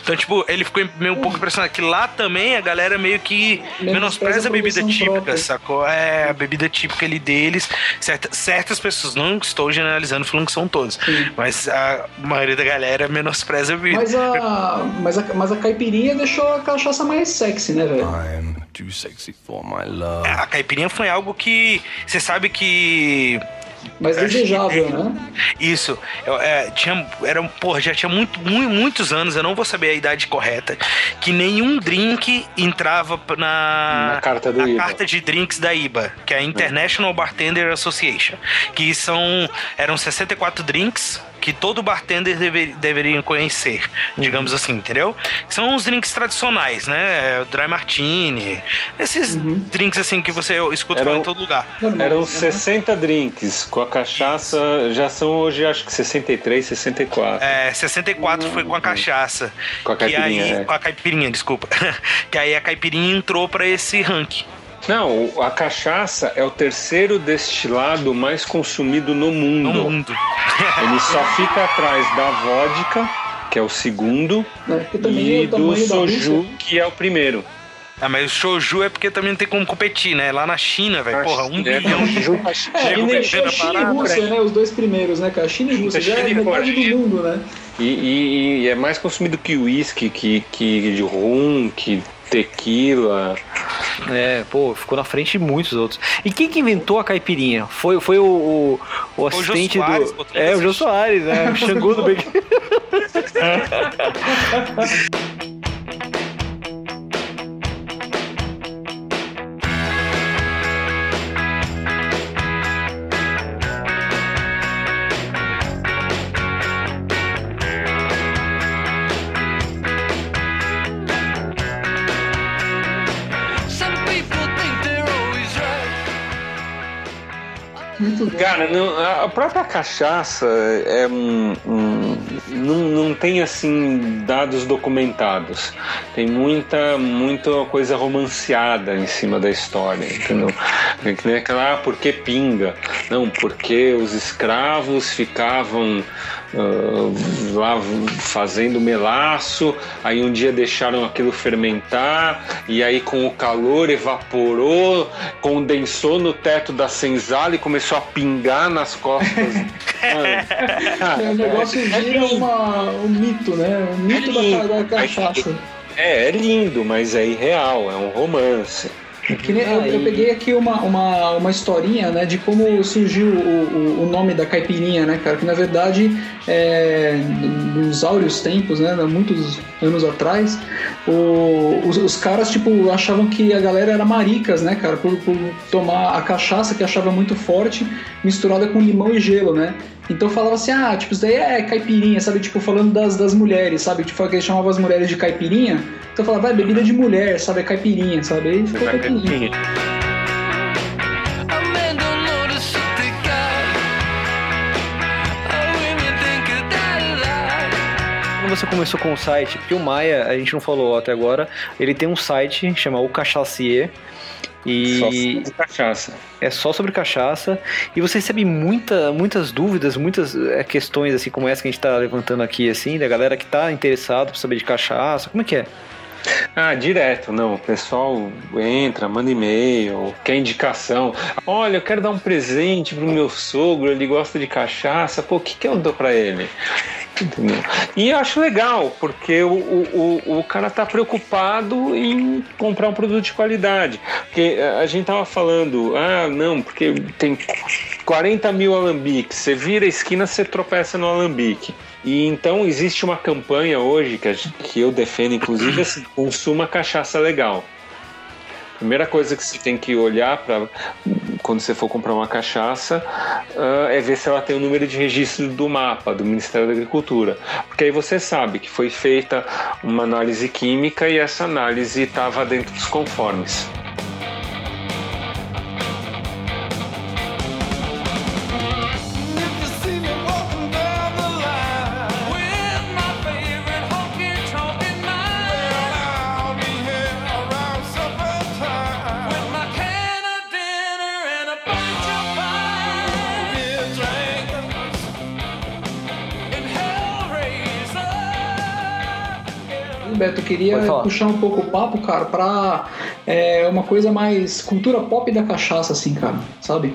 Então, tipo, ele ficou meio um pouco impressionado que lá também a galera meio que Menospreza a bebida típica, própria. sacou? É a bebida típica ali deles. Certa- certas pessoas, não estou generalizando, falando que são todos, mas a maioria da galera menospreza a bebida. Mas a, mas, a, mas a caipirinha deixou a cachaça mais sexy, né, velho? I'm too sexy for my love. A caipirinha foi algo que você sabe que Que desejável, tem- né? Isso, eu, é, tinha, era, porra, já tinha muito, mu- muitos anos, eu não vou saber a idade correta, que nenhum drink entrava na, Na carta na carta de drinks da IBA, que é a International Bartender Association, que são, eram 64 drinks que todo bartender deve, deveria conhecer, digamos assim, entendeu? São os drinks tradicionais, né? É, o Dry Martini, esses drinks assim que você escuta Eram- em todo lugar. Eram né? 60 drinks. Com a cachaça já são hoje acho que 63, 64. É, 64 foi com a cachaça. Com a Que caipirinha, aí, é. Com a caipirinha, desculpa. que aí a caipirinha entrou pra esse ranking. Não, o- a cachaça é o terceiro destilado mais consumido no mundo. No mundo. Ele só fica atrás da vodka, que é o segundo, também e o do soju, que é o primeiro. Ah, mas o shouju é porque também não tem como competir, né? Lá na China, velho, porra, um É, bilhão de É, China China tem e- China China e Rússia, né? Os dois primeiros, né, cara? China e Rússia já é metade do mundo, né? E, e- e é mais consumido que uísque, que, que de rum, que tequila. É, pô, ficou na frente de muitos outros. E quem que inventou a caipirinha? Foi, foi o, o, o assistente Soares, do. É, o Jô Soares, né? O Xangô do Big. Cara, não- a própria cachaça é um, um- não, não tem assim dados documentados. Tem muita, muita coisa romanceada em cima da história, entendeu? É que nem aquela, ah, por que pinga? Não, porque os escravos ficavam lá fazendo melaço, aí um dia deixaram aquilo fermentar, e aí com o calor evaporou, condensou no teto da senzala e começou a pingar nas costas. Mano, É, o negócio é vira lindo. uma, um mito, né? Um mito da, lindo. da cachaça. É, é lindo, mas é irreal, é um romance. Que nem- eu, eu peguei aqui uma, uma, uma historinha, né, de como surgiu o, o, o nome da caipirinha, né, cara? Que na verdade, é, nos áureos tempos, né, há muitos anos atrás, o- os, os caras, tipo, achavam que a galera era maricas, né, cara? Por, por tomar a cachaça que achava muito forte, misturada com limão e gelo, né? Então falava assim, ah, tipo, isso daí é caipirinha, sabe? Tipo, falando das, das mulheres, sabe? Tipo, que eles chamavam as mulheres de caipirinha. Então falava, vai, bebida de mulher, sabe? É caipirinha, sabe? Aí ficou caipirinha. Você começou com o site, porque o Maia, a gente não falou até agora, ele tem um site chamado O Cachacier. E Só de cachaça. é só sobre cachaça. E você recebe muita, muitas dúvidas, muitas eh, questões assim como essa que a gente tá levantando aqui, assim, da galera que tá interessado pra saber de cachaça. Como é que é? Ah, direto, não. O pessoal entra, manda e-mail, quer indicação. Olha, eu quero dar um presente pro meu sogro, ele gosta de cachaça. Pô, o que, que eu dou pra ele? Entendeu? E eu acho legal, porque o, o, o, o cara tá preocupado em comprar um produto de qualidade. Porque eh, a gente tava falando, ah, não, porque tem 40 mil alambiques. Você vira a esquina, você tropeça no alambique. E então existe uma campanha hoje que, que eu defendo, inclusive, assim, consuma cachaça legal. Primeira coisa que você tem que olhar para quando você for comprar uma cachaça ah, é ver se ela tem o número de registro do mapa do Ministério da Agricultura, porque aí você sabe que foi feita uma análise química e essa análise estava dentro dos conformes. Beto, eu queria puxar um pouco o papo, cara, pra é, uma coisa mais cultura pop da cachaça, assim, cara, sabe?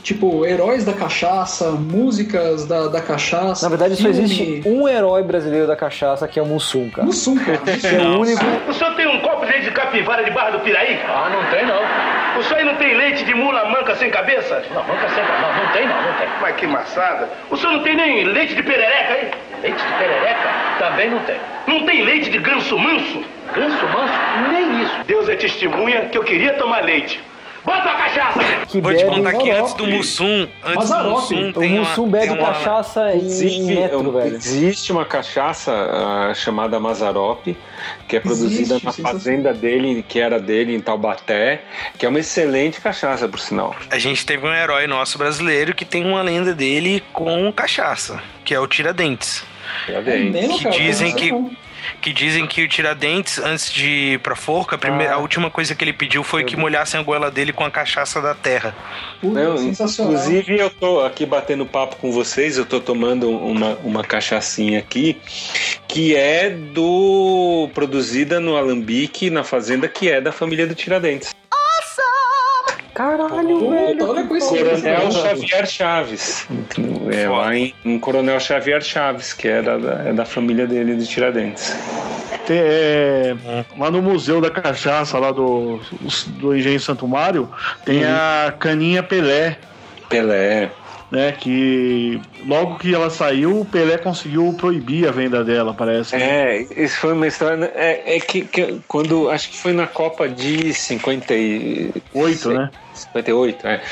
Tipo, heróis da cachaça, músicas da, da cachaça. Na verdade, só filme. existe um herói brasileiro da cachaça que é o Mussum, cara. Mussum, cara. É o único. O senhor tem um copo de capivara de Barra do Piraí? Ah, não tem não. O senhor aí não tem leite de mula manca sem cabeça? Não, manca sem cabeça. Não, não tem não, não tem. Mas que maçada. O senhor não tem nem leite de perereca aí? Leite de perereca? Também não tem. Não tem leite de ganso manso? Ganso manso? Nem isso. Deus é testemunha que eu queria tomar leite. Bota a cachaça! Que Vou te bebe. contar que antes do Mussum, antes do Mussum O tem uma, Mussum bebe tem uma- cachaça em, em Inclusive, metro, velho. existe uma cachaça ah, chamada Mazzaropi, que é produzida Existe, na fazenda dele, que era dele em Taubaté, que é uma excelente cachaça, por sinal. A gente teve um herói nosso brasileiro que tem uma lenda dele com cachaça, que é o Tiradentes. Já É mesmo, Que cara? dizem que- não. Que dizem que o Tiradentes, antes de ir pra forca, a, primeira, Ah. a última coisa que ele pediu foi que molhassem a goela dele com a cachaça da terra. Puta, Não, sensacional. inclusive, eu tô aqui batendo papo com vocês, eu tô tomando uma, uma cachaçinha aqui, que é do. produzida no Alambique, na fazenda, que é da família do Tiradentes. Caralho, Puta, velho. olha a coincidência. Coronel Xavier Chaves. É lá em, em Coronel Xavier Chaves, que era da, é da família dele, do Tiradentes. Tem, é, lá no Museu da Cachaça, lá do, do Engenho Santo Mário, tem a caninha Pelé, Pelé. né? Que logo que ela saiu, o Pelé conseguiu proibir a venda dela, parece. É, isso foi uma história. né? É, é que, que quando. Acho que foi na Copa de 58, Oito, né? 58, é.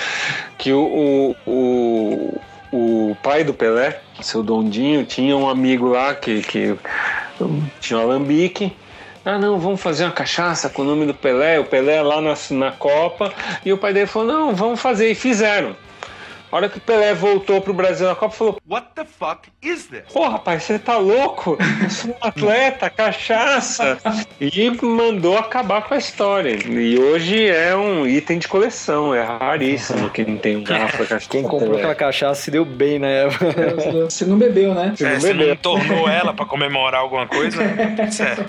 Que o, o, o, o pai do Pelé, seu Dondinho, tinha um amigo lá que, que tinha um alambique. Ah, não, vamos fazer uma cachaça com o nome do Pelé, o Pelé lá na, na Copa. E o pai dele falou: não, vamos fazer. E fizeram. A hora que o Pelé voltou pro Brasil na Copa, falou: What the fuck is this? Pô, rapaz, você tá louco? Eu sou um atleta, cachaça. E mandou acabar com a história. E hoje é um item de coleção, é raríssimo quem tem um garrafa de cachaça. Quem comprou aquela cachaça se deu bem na época. Você não bebeu, né? É, você não tornou ela pra comemorar alguma coisa? Certo.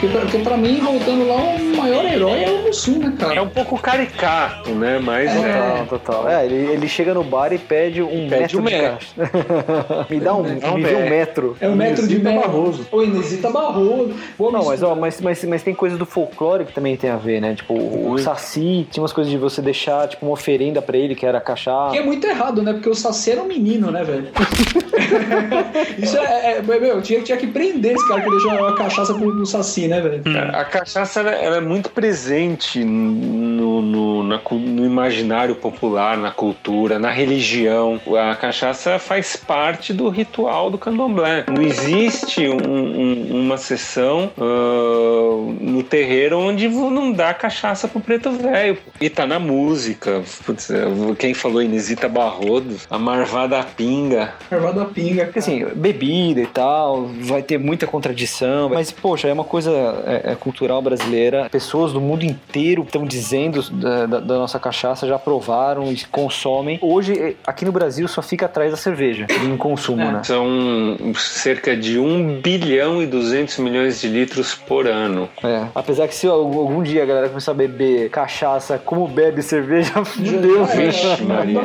Porque, pra- porque pra mim, voltando lá, o maior herói é o Mussum, né, cara? É um pouco caricato, né? Mas Total, total. É, ele, ele chega no bar e pede um Pede metro um de metro. me dá um, me dê um é. metro. É o metro de Inesita Barroso. Ô, Inesita Barroso. Não, mas, ó, mas, mas, mas tem coisa do folclore que também tem a ver, né? Tipo, o, o Saci tinha umas coisas de você deixar, tipo, uma oferenda pra ele, que era cachaça. Que é muito errado, né? Porque o Saci era um menino, né, velho? Isso é, é- Meu, tinha, tinha que prender esse cara que deixou a cachaça pro, pro Saci, né, velho? A cachaça ela, ela é muito presente no, no, na no imaginário popular, na cultura, na religião. A cachaça faz parte do ritual do candomblé. Não existe um- um- uma sessão ah, no terreiro onde não dá cachaça pro preto velho. E tá na música. Putz, quem falou Inesita Barrodo, a Marvada Pinga. Armada pinga. Porque assim, bebida e tal, vai ter muita contradição, mas poxa, é uma coisa é, é cultural brasileira. Pessoas do mundo inteiro estão dizendo da, da- da nossa cachaça, já provaram e consomem. Hoje, eh, aqui no Brasil, só fica atrás da cerveja em consumo, É. né? São cerca de 1 bilhão e 200 milhões de litros por ano. É. Apesar que se algum dia a galera começar a beber cachaça como bebe cerveja, fudeu. Vixe, Maria.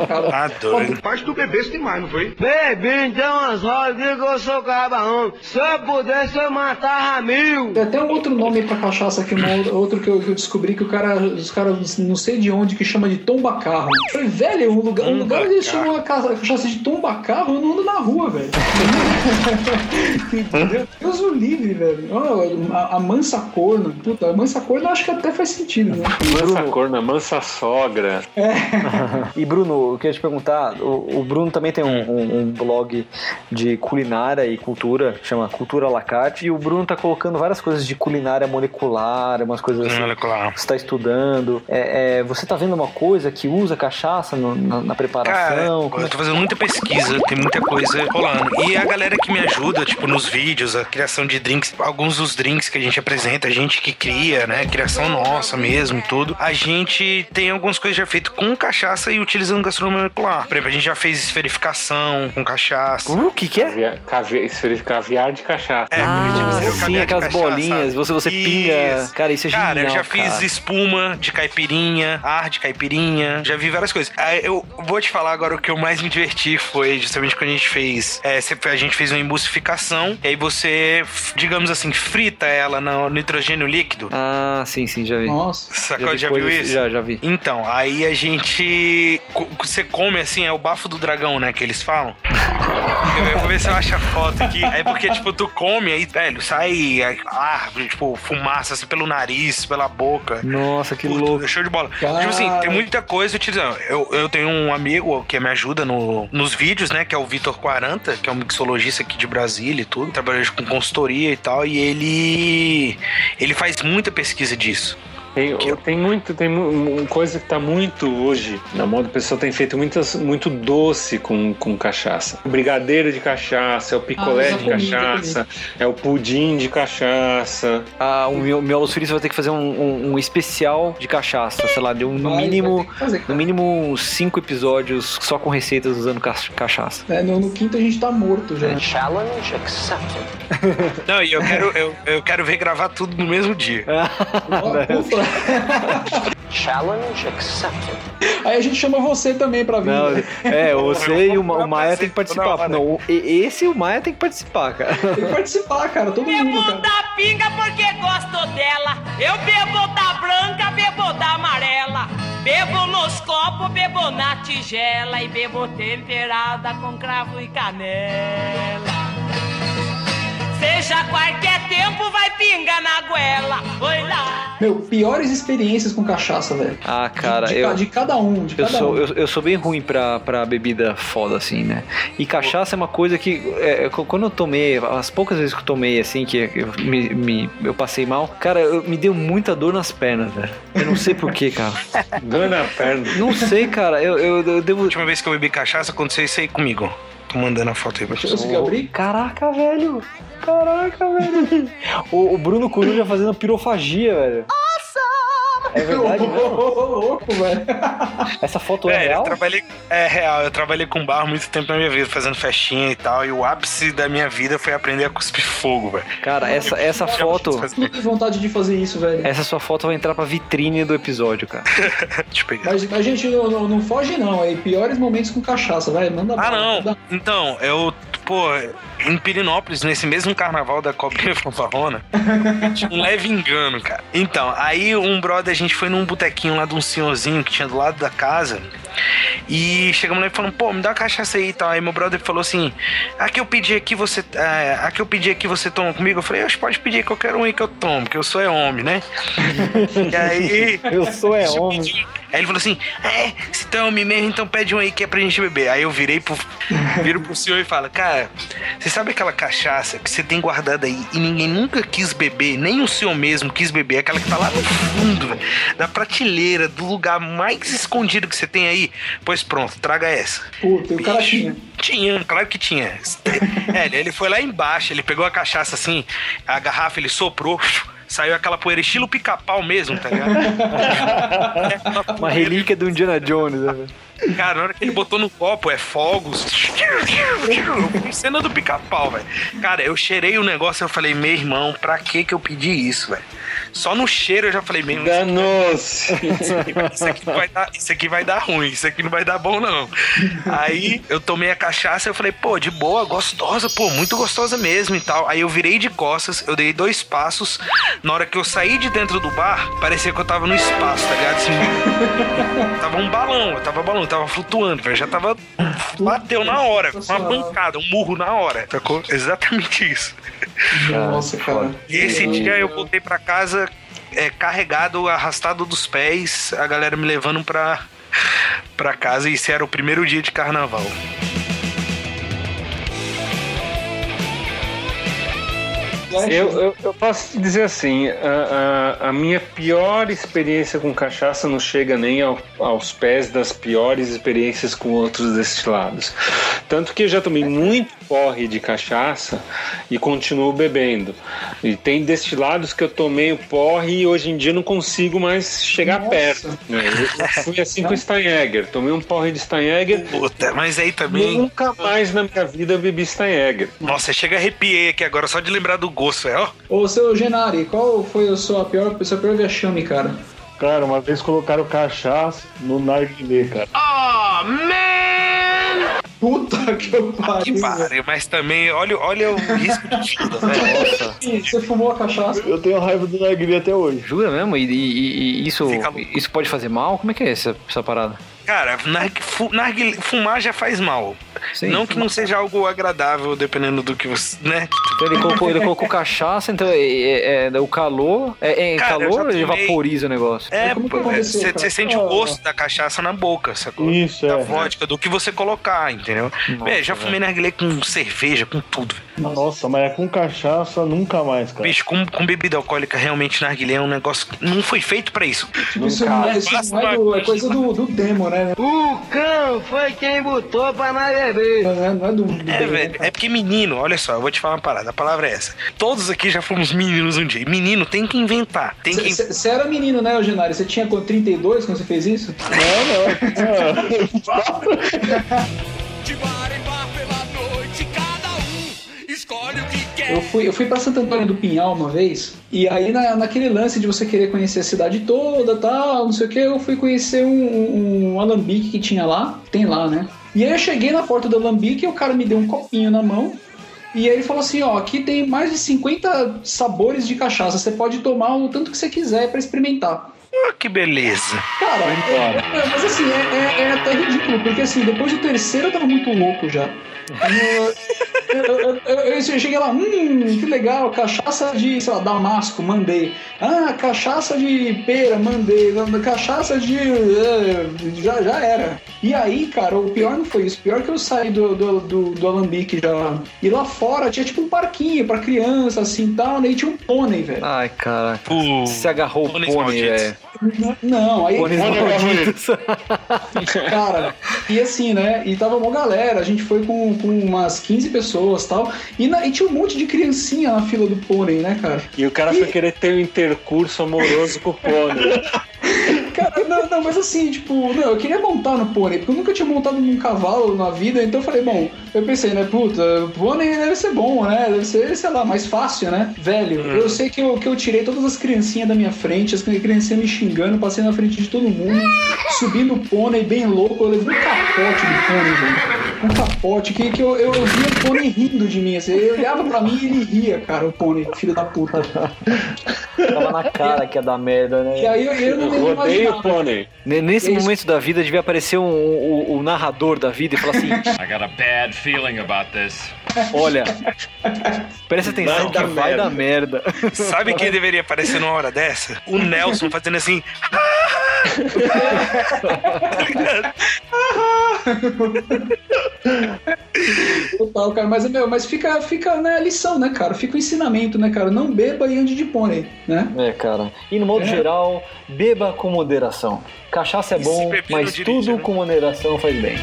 Doido. Parte do bebê tem mais, não foi? Baby, então as rodas eu sou cabarrão. Se eu pudesse, eu matava mil. Tem até um outro nome pra cachaça aqui, um outro que eu, que eu descobri que o cara, os caras não sei de onde que chama de tombacarro. Eu falei, velho, um lugar, um lugar onde eles chamam a ca- a cachaça de tombacarro, eu não ando na rua, velho. Entendeu? Deus o livre, velho. Ó, a, a mansa corna. Puta, a mansa corna eu acho que até faz sentido, né? Mansa corna, mansa sogra. E Bruno, eu queria te perguntar, o, o Bruno também tem um, um- um blog de culinária e cultura, chama Cultura Lacarte, e o Bruno tá colocando várias coisas de culinária molecular, umas coisas assim. Lá. Você está estudando. É, é, você tá vendo uma coisa que usa cachaça no- na, na Cara, preparação? É eu tô fazendo muita pesquisa, tem muita coisa rolando. E a galera que me ajuda, tipo, nos vídeos, a criação de drinks, alguns dos drinks que a gente apresenta, a gente que cria, né? Criação nossa mesmo tudo. A gente tem algumas coisas já feitas com cachaça e utilizando gastronomia molecular. Por exemplo, a gente já fez esferificação com cachaça. Uh, o que que é? Caviar, caviar, de cachaça. É, Ah, tipo, sim, aquelas cachaça, bolinhas, sabe? você, você pinga. Cara, isso é genial, Cara, eu já fiz cara. espuma de caipirinha, ar de caipirinha, já vi várias coisas. Eu vou te falar agora o que eu mais me diverti foi justamente quando a gente fez. é, a gente fez uma emulsificação, e aí você, digamos assim, frita ela no nitrogênio líquido. Ah, sim, sim, já vi. Nossa. Sacou? vi Já, viu isso? Já, já vi. Então, aí a gente. Você come assim, é o bafo do dragão, né? Que eles falam. Eu vou ver se eu acho a foto aqui. Aí porque, tipo, tu come, aí, velho, sai ar, tipo, fumaça assim pelo nariz, pela boca. Nossa, que Puta, louco. Show de bola. Cara. Tipo assim, tem muita coisa utilizando. Eu, eu tenho um amigo que me ajuda no, nos vídeos, né? Que é o Vitor 40, que é um mixologista aqui de Brasília e tudo. Trabalha com consultoria e tal. E ele. Ele faz muita pesquisa disso. Tem, tem muito, tem coisa que tá muito hoje na moda. O pessoal tem feito muitas, muito doce com, com cachaça. O brigadeiro de cachaça, é o picolé Ah, de já cachaça, é o pudim de cachaça. Ah, o meu, meu vai ter que fazer um, um- um especial de cachaça, sei lá, de um- no Vai, mínimo. vai fazer. No mínimo cinco episódios só com receitas usando ca- cachaça. É, no, no quinto a gente tá morto já. Challenge accepted. Não, e eu quero, eu, eu quero ver gravar tudo no mesmo dia. Ó, ufa. Challenge accepted. Aí a gente chama você também pra vir. Não, é, você e o, o Maia tem que participar. Não, o- e- esse e o Maia tem que participar, cara. Tem que participar, cara. Todo mundo, Bebo da pinga porque gosto dela. Eu bebo da branca, bebo da amarela. Bebo nos copos, bebo na tigela. E bebo temperada com cravo e canela. Seja qualquer tempo, vai pinga na goela. Oi lá. Meu, piores experiências com cachaça, velho. Ah, cara, de, de eu. de cada um, de Eu cada sou, um. eu, eu sou bem ruim pra, pra bebida foda, assim, né? E cachaça é uma coisa que, é, qu- quando eu tomei, as poucas vezes que eu tomei, assim, que eu, me, me- eu passei mal, cara, eu- me deu muita dor nas pernas, velho. Eu não sei porquê, cara. Dor na perna. Não sei, cara, eu, eu, eu devo. A última vez que eu bebi cachaça aconteceu isso aí comigo. Tô mandando a foto aí pra vocês. conseguir abrir? Caraca, velho! Caraca, velho! o, o Bruno Coruja fazendo pirofagia, velho. É verdade louco, velho. Essa foto é, É, eu real? trabalhei. É real, eu trabalhei com bar muito tempo na minha vida, fazendo festinha e tal. E o ápice da minha vida foi aprender a cuspir fogo, velho. Cara, essa, essa foto. Não tem vontade de fazer isso, velho. Essa sua foto vai entrar pra vitrine do episódio, cara. Eu. Mas a gente não, não, não foge, não. Aí, piores momentos com cachaça, vai. Manda Ah, bala, não. manda- Então, eu, pô, em Pirinópolis, nesse mesmo carnaval da Copinha Fanfarrona, tinha um leve engano, cara. Então, aí um brother, a gente foi num botequinho lá de um senhorzinho que tinha do lado da casa. E chegamos lá e falamos, pô, me dá uma cachaça aí e tal. Aí meu brother falou assim: a que eu pedi aqui, você. É, a que eu pedi aqui, você toma comigo? Eu falei, "Oxe, pode pedir qualquer um aí que eu tomo, porque eu sou é homem, né? e aí. Eu sou é homem. Aí ele falou assim: É, se tu é homem mesmo, então pede um aí que é pra gente beber. Aí eu virei pro, viro pro senhor e falo: Cara, você sabe aquela cachaça que você tem guardada aí e ninguém nunca quis beber, nem o senhor mesmo quis beber, aquela que tá lá no fundo, velho, da prateleira, do lugar mais escondido que você tem aí? Pois pronto, traga essa. Puta, e o cara tinha. Tinha, claro que tinha. É, ele foi lá embaixo, ele pegou a cachaça assim, a garrafa ele soprou, saiu aquela poeira estilo pica-pau mesmo, tá ligado? Uma relíquia do Indiana Jones, né? velho? Cara, na hora que ele botou no copo, é fogos. Cena do pica-pau, velho. Cara, eu cheirei o negócio e eu falei, meu irmão, pra que que eu pedi isso, velho? Só no cheiro eu já falei, meu irmão, Danou-se. isso aqui, vai dar, isso aqui vai dar ruim, isso aqui não vai dar bom, não. Aí eu tomei a cachaça e eu falei, pô, de boa, gostosa, pô, muito gostosa mesmo e tal. Aí eu virei de costas, eu dei dois passos. Na hora que eu saí de dentro do bar, parecia que eu tava no espaço, tá ligado? Assim, tava um balão, eu tava balão, eu tava flutuando, velho. Já tava. Bateu na hora, uma pancada, um murro na hora, sacou? Exatamente isso. Nossa, cara. E esse dia eu voltei pra casa é, carregado, arrastado dos pés, a galera me levando pra, pra casa e esse era o primeiro dia de carnaval. Eu, eu, eu posso te dizer assim, a, a, a minha pior experiência com cachaça não chega nem ao- aos pés das piores experiências com outros destilados. Tanto que eu já tomei muito porre de cachaça e continuo bebendo. E tem destilados que eu tomei o porre e hoje em dia não consigo mais chegar Nossa. perto. né? Fui assim com o Steinegger. Tomei um porre de Steinegger, Puta, mas aí também. nunca mais na minha vida eu bebi Steinegger. Nossa, chega arrepiei aqui agora só de lembrar do gosto, é ó. Ô, seu Genari, qual foi a sua pior, seu pior vexame, cara? Cara, uma vez colocaram cachaça no narguilé, cara. Puta que eu Que pariu. pariu, mas também, olha, olha o risco de vida. Ih, Você fumou a cachaça? Eu tenho raiva do narguilé até hoje. Jura mesmo? E, e- e isso, Fica isso pode fazer mal? Como é que é essa, essa parada? Cara, fumar já faz mal. Sim. Não que não seja algo agradável, dependendo do que você. né? Então ele colocou, ele colocou cachaça, então é, é- é- o calor. É, é Cara, calor ele vaporiza o negócio? É, você sente o gosto da cachaça na boca, sacou? Isso, Da é. vodka, do que você colocar, entendeu? Véi, já fumei narguilé com cerveja, com tudo. Nossa, mas é com cachaça nunca mais, cara. Bicho, com, com bebida alcoólica, realmente narguilé é um negócio que não foi feito pra isso. Tipo, isso não é, isso não é, do- é coisa do, do demo, né? O cão foi quem botou pra nós beber. Não é, não é do, do É, velho, é porque menino, olha só, eu vou te falar uma parada, a palavra é essa. Todos aqui já fomos meninos um dia. Menino tem que inventar, tem que Você era menino, né, Genari? Você tinha com 32 quando você fez isso? De bar em bar escolhe o que quer. Eu fui, eu fui pra Santo Antônio do Pinhal uma vez, e aí na, naquele lance de você querer conhecer a cidade toda tal, não sei o que, eu fui conhecer um, um, um alambique que tinha lá, tem lá, né? E aí eu cheguei na porta do alambique e o cara me deu um copinho na mão. E aí ele falou assim, ó, aqui tem mais de 50 sabores de cachaça, você pode tomar o tanto que você quiser pra experimentar. Ah, que beleza. Cara, é, é, mas assim, é, é- é até ridículo, porque assim, depois do terceiro eu tava muito louco já. Eu, eu- eu- eu- cheguei lá, hum, que legal, cachaça de, sei lá, damasco, mandei. Ah, cachaça de pera, mandei. Cachaça de. é, já, já era. E aí, cara, o pior não foi isso. O pior é que eu saí do, do, do, do Alambique já. E lá fora tinha tipo um parquinho pra criança, assim tal, né? E tinha um pônei, velho. Ai, cara. Pô, Se agarrou o pônei, velho. Não, aí. Pôneis malditos. Cara, e assim, né? E tava uma galera, a gente foi com, com umas 15 pessoas e tal. E, na- e tinha um monte de criancinha na fila do pônei, né, cara? E o cara foi querer ter um intercurso amoroso com o pônei. Cara, não, não, mas assim, tipo, não, eu queria montar no pônei, porque eu nunca tinha montado num cavalo na vida, então eu falei, bom, eu pensei, né, puta, pônei deve ser bom, né? Deve ser, sei lá, mais fácil, né? Velho, eu sei que eu, que eu tirei todas as criancinhas da minha frente, as criancinhas me xingando, passei na frente de todo mundo, subi no pônei bem louco, eu levei um capote do pônei, velho. Um capote que, que eu, eu, eu via o pônei rindo de mim, assim, ele olhava pra mim e ele ria, cara, o pônei, filho da puta. Tava na cara que ia dar merda, né? E aí eu, eu não Eu o pônei. N- Nesse Isso. momento da vida devia aparecer um, o, o narrador da vida e falar assim: I got a bad feeling about this. olha, presta atenção Vai que vai dar merda. Sabe quem deveria aparecer numa hora dessa? O Nelson fazendo assim. Total, cara, mas, meu, mas fica, fica né, a lição, né, cara? Fica o ensinamento, né, cara? Não beba e ande de pônei, né? É, cara. E no modo É. geral, beba com moderação. Cachaça é bom, mas dirija, tudo né? com moderação faz bem.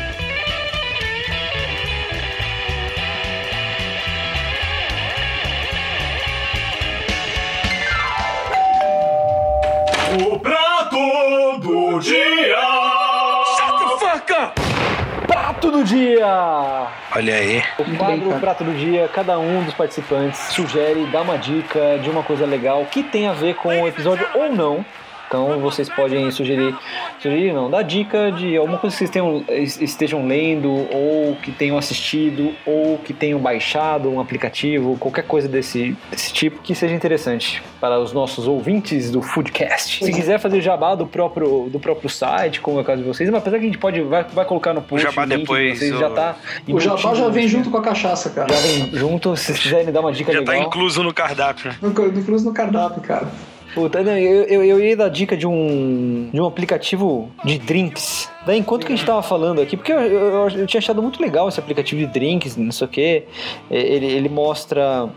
O prato do dia. Prato do dia! Olha aí. O quadro. Prato do Dia, cada um dos participantes sugere, dá uma dica de uma coisa legal que tem a ver com o episódio ou não. Então vocês podem sugerir, sugerir não, dar dica de alguma coisa que vocês tenham, es- estejam lendo, ou que tenham assistido, ou que tenham baixado um aplicativo, qualquer coisa desse, desse tipo que seja interessante para os nossos ouvintes do Foodcast. Se quiser fazer jabá do próprio, do próprio site, como é o caso de vocês, mas apesar que a gente pode, vai, vai colocar no post jabá o link de depois, vocês, o- já tá O jabá já vem junto com a cachaça, cara. Já vem junto, se vocês quiserem dar uma dica Já tá legal. incluso no cardápio. né? No, cruz no cardápio, cara. Puta, não, eu, eu, eu ia dar dica de um, de um aplicativo de drinks. Daí, enquanto que a gente tava falando aqui, porque eu, eu, eu tinha achado muito legal esse aplicativo de drinks, não sei o que. Ele, ele mostra.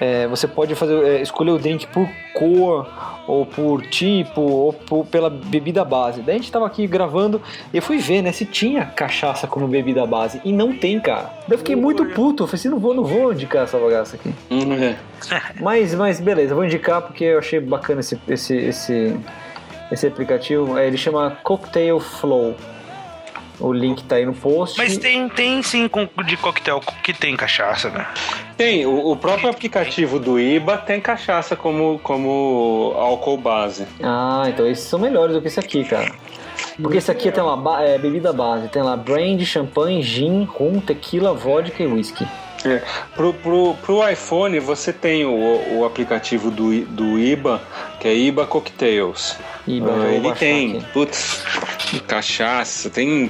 É, você pode fazer, é, escolher o drink por cor, ou por tipo, ou por- pela bebida base. Daí a gente tava aqui gravando e eu fui ver, né, se tinha cachaça como bebida base. E não tem, cara. Daí eu fiquei muito puto. Eu falei assim, não vou, não vou indicar essa bagaça aqui. É. Mas, mas beleza, vou indicar porque eu achei bacana esse, esse, esse, esse aplicativo. É, Ele chama Cocktail Flow. O link tá aí no post. Mas tem, tem sim de coquetel que tem cachaça, né? Tem, o, o próprio aplicativo do IBA tem cachaça como, como álcool base. Ah, então esses são melhores do que esse aqui, cara. Porque esse aqui tem ba- é, bebida base. Tem lá brandy, champanhe, gin, rum, tequila, vodka e whisky. É. Pro, pro, pro iPhone você tem o, o aplicativo do, do IBA, que é IBA Cocktails. Iba, Ah, ele tem, aqui. putz, cachaça, tem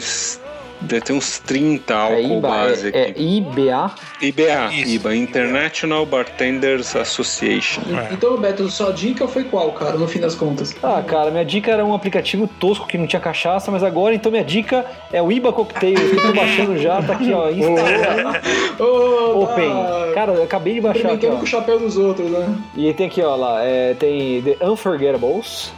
deve ter uns 30 É álcool IBA, base é, é aqui. IBA. IBA, Isso. IBA, International Bartenders Association. E- Então, Beto, sua dica foi qual, cara, no fim das contas? Ah, cara, minha dica era um aplicativo tosco que não tinha cachaça, mas agora então minha dica é o IBA Cocktails, que eu tô baixando já, tá aqui, ó. Ô, Open. tá Cara, eu acabei de baixar aqui, ó. com o chapéu dos outros, né? E tem aqui, ó, lá, é, tem The Unforgettables.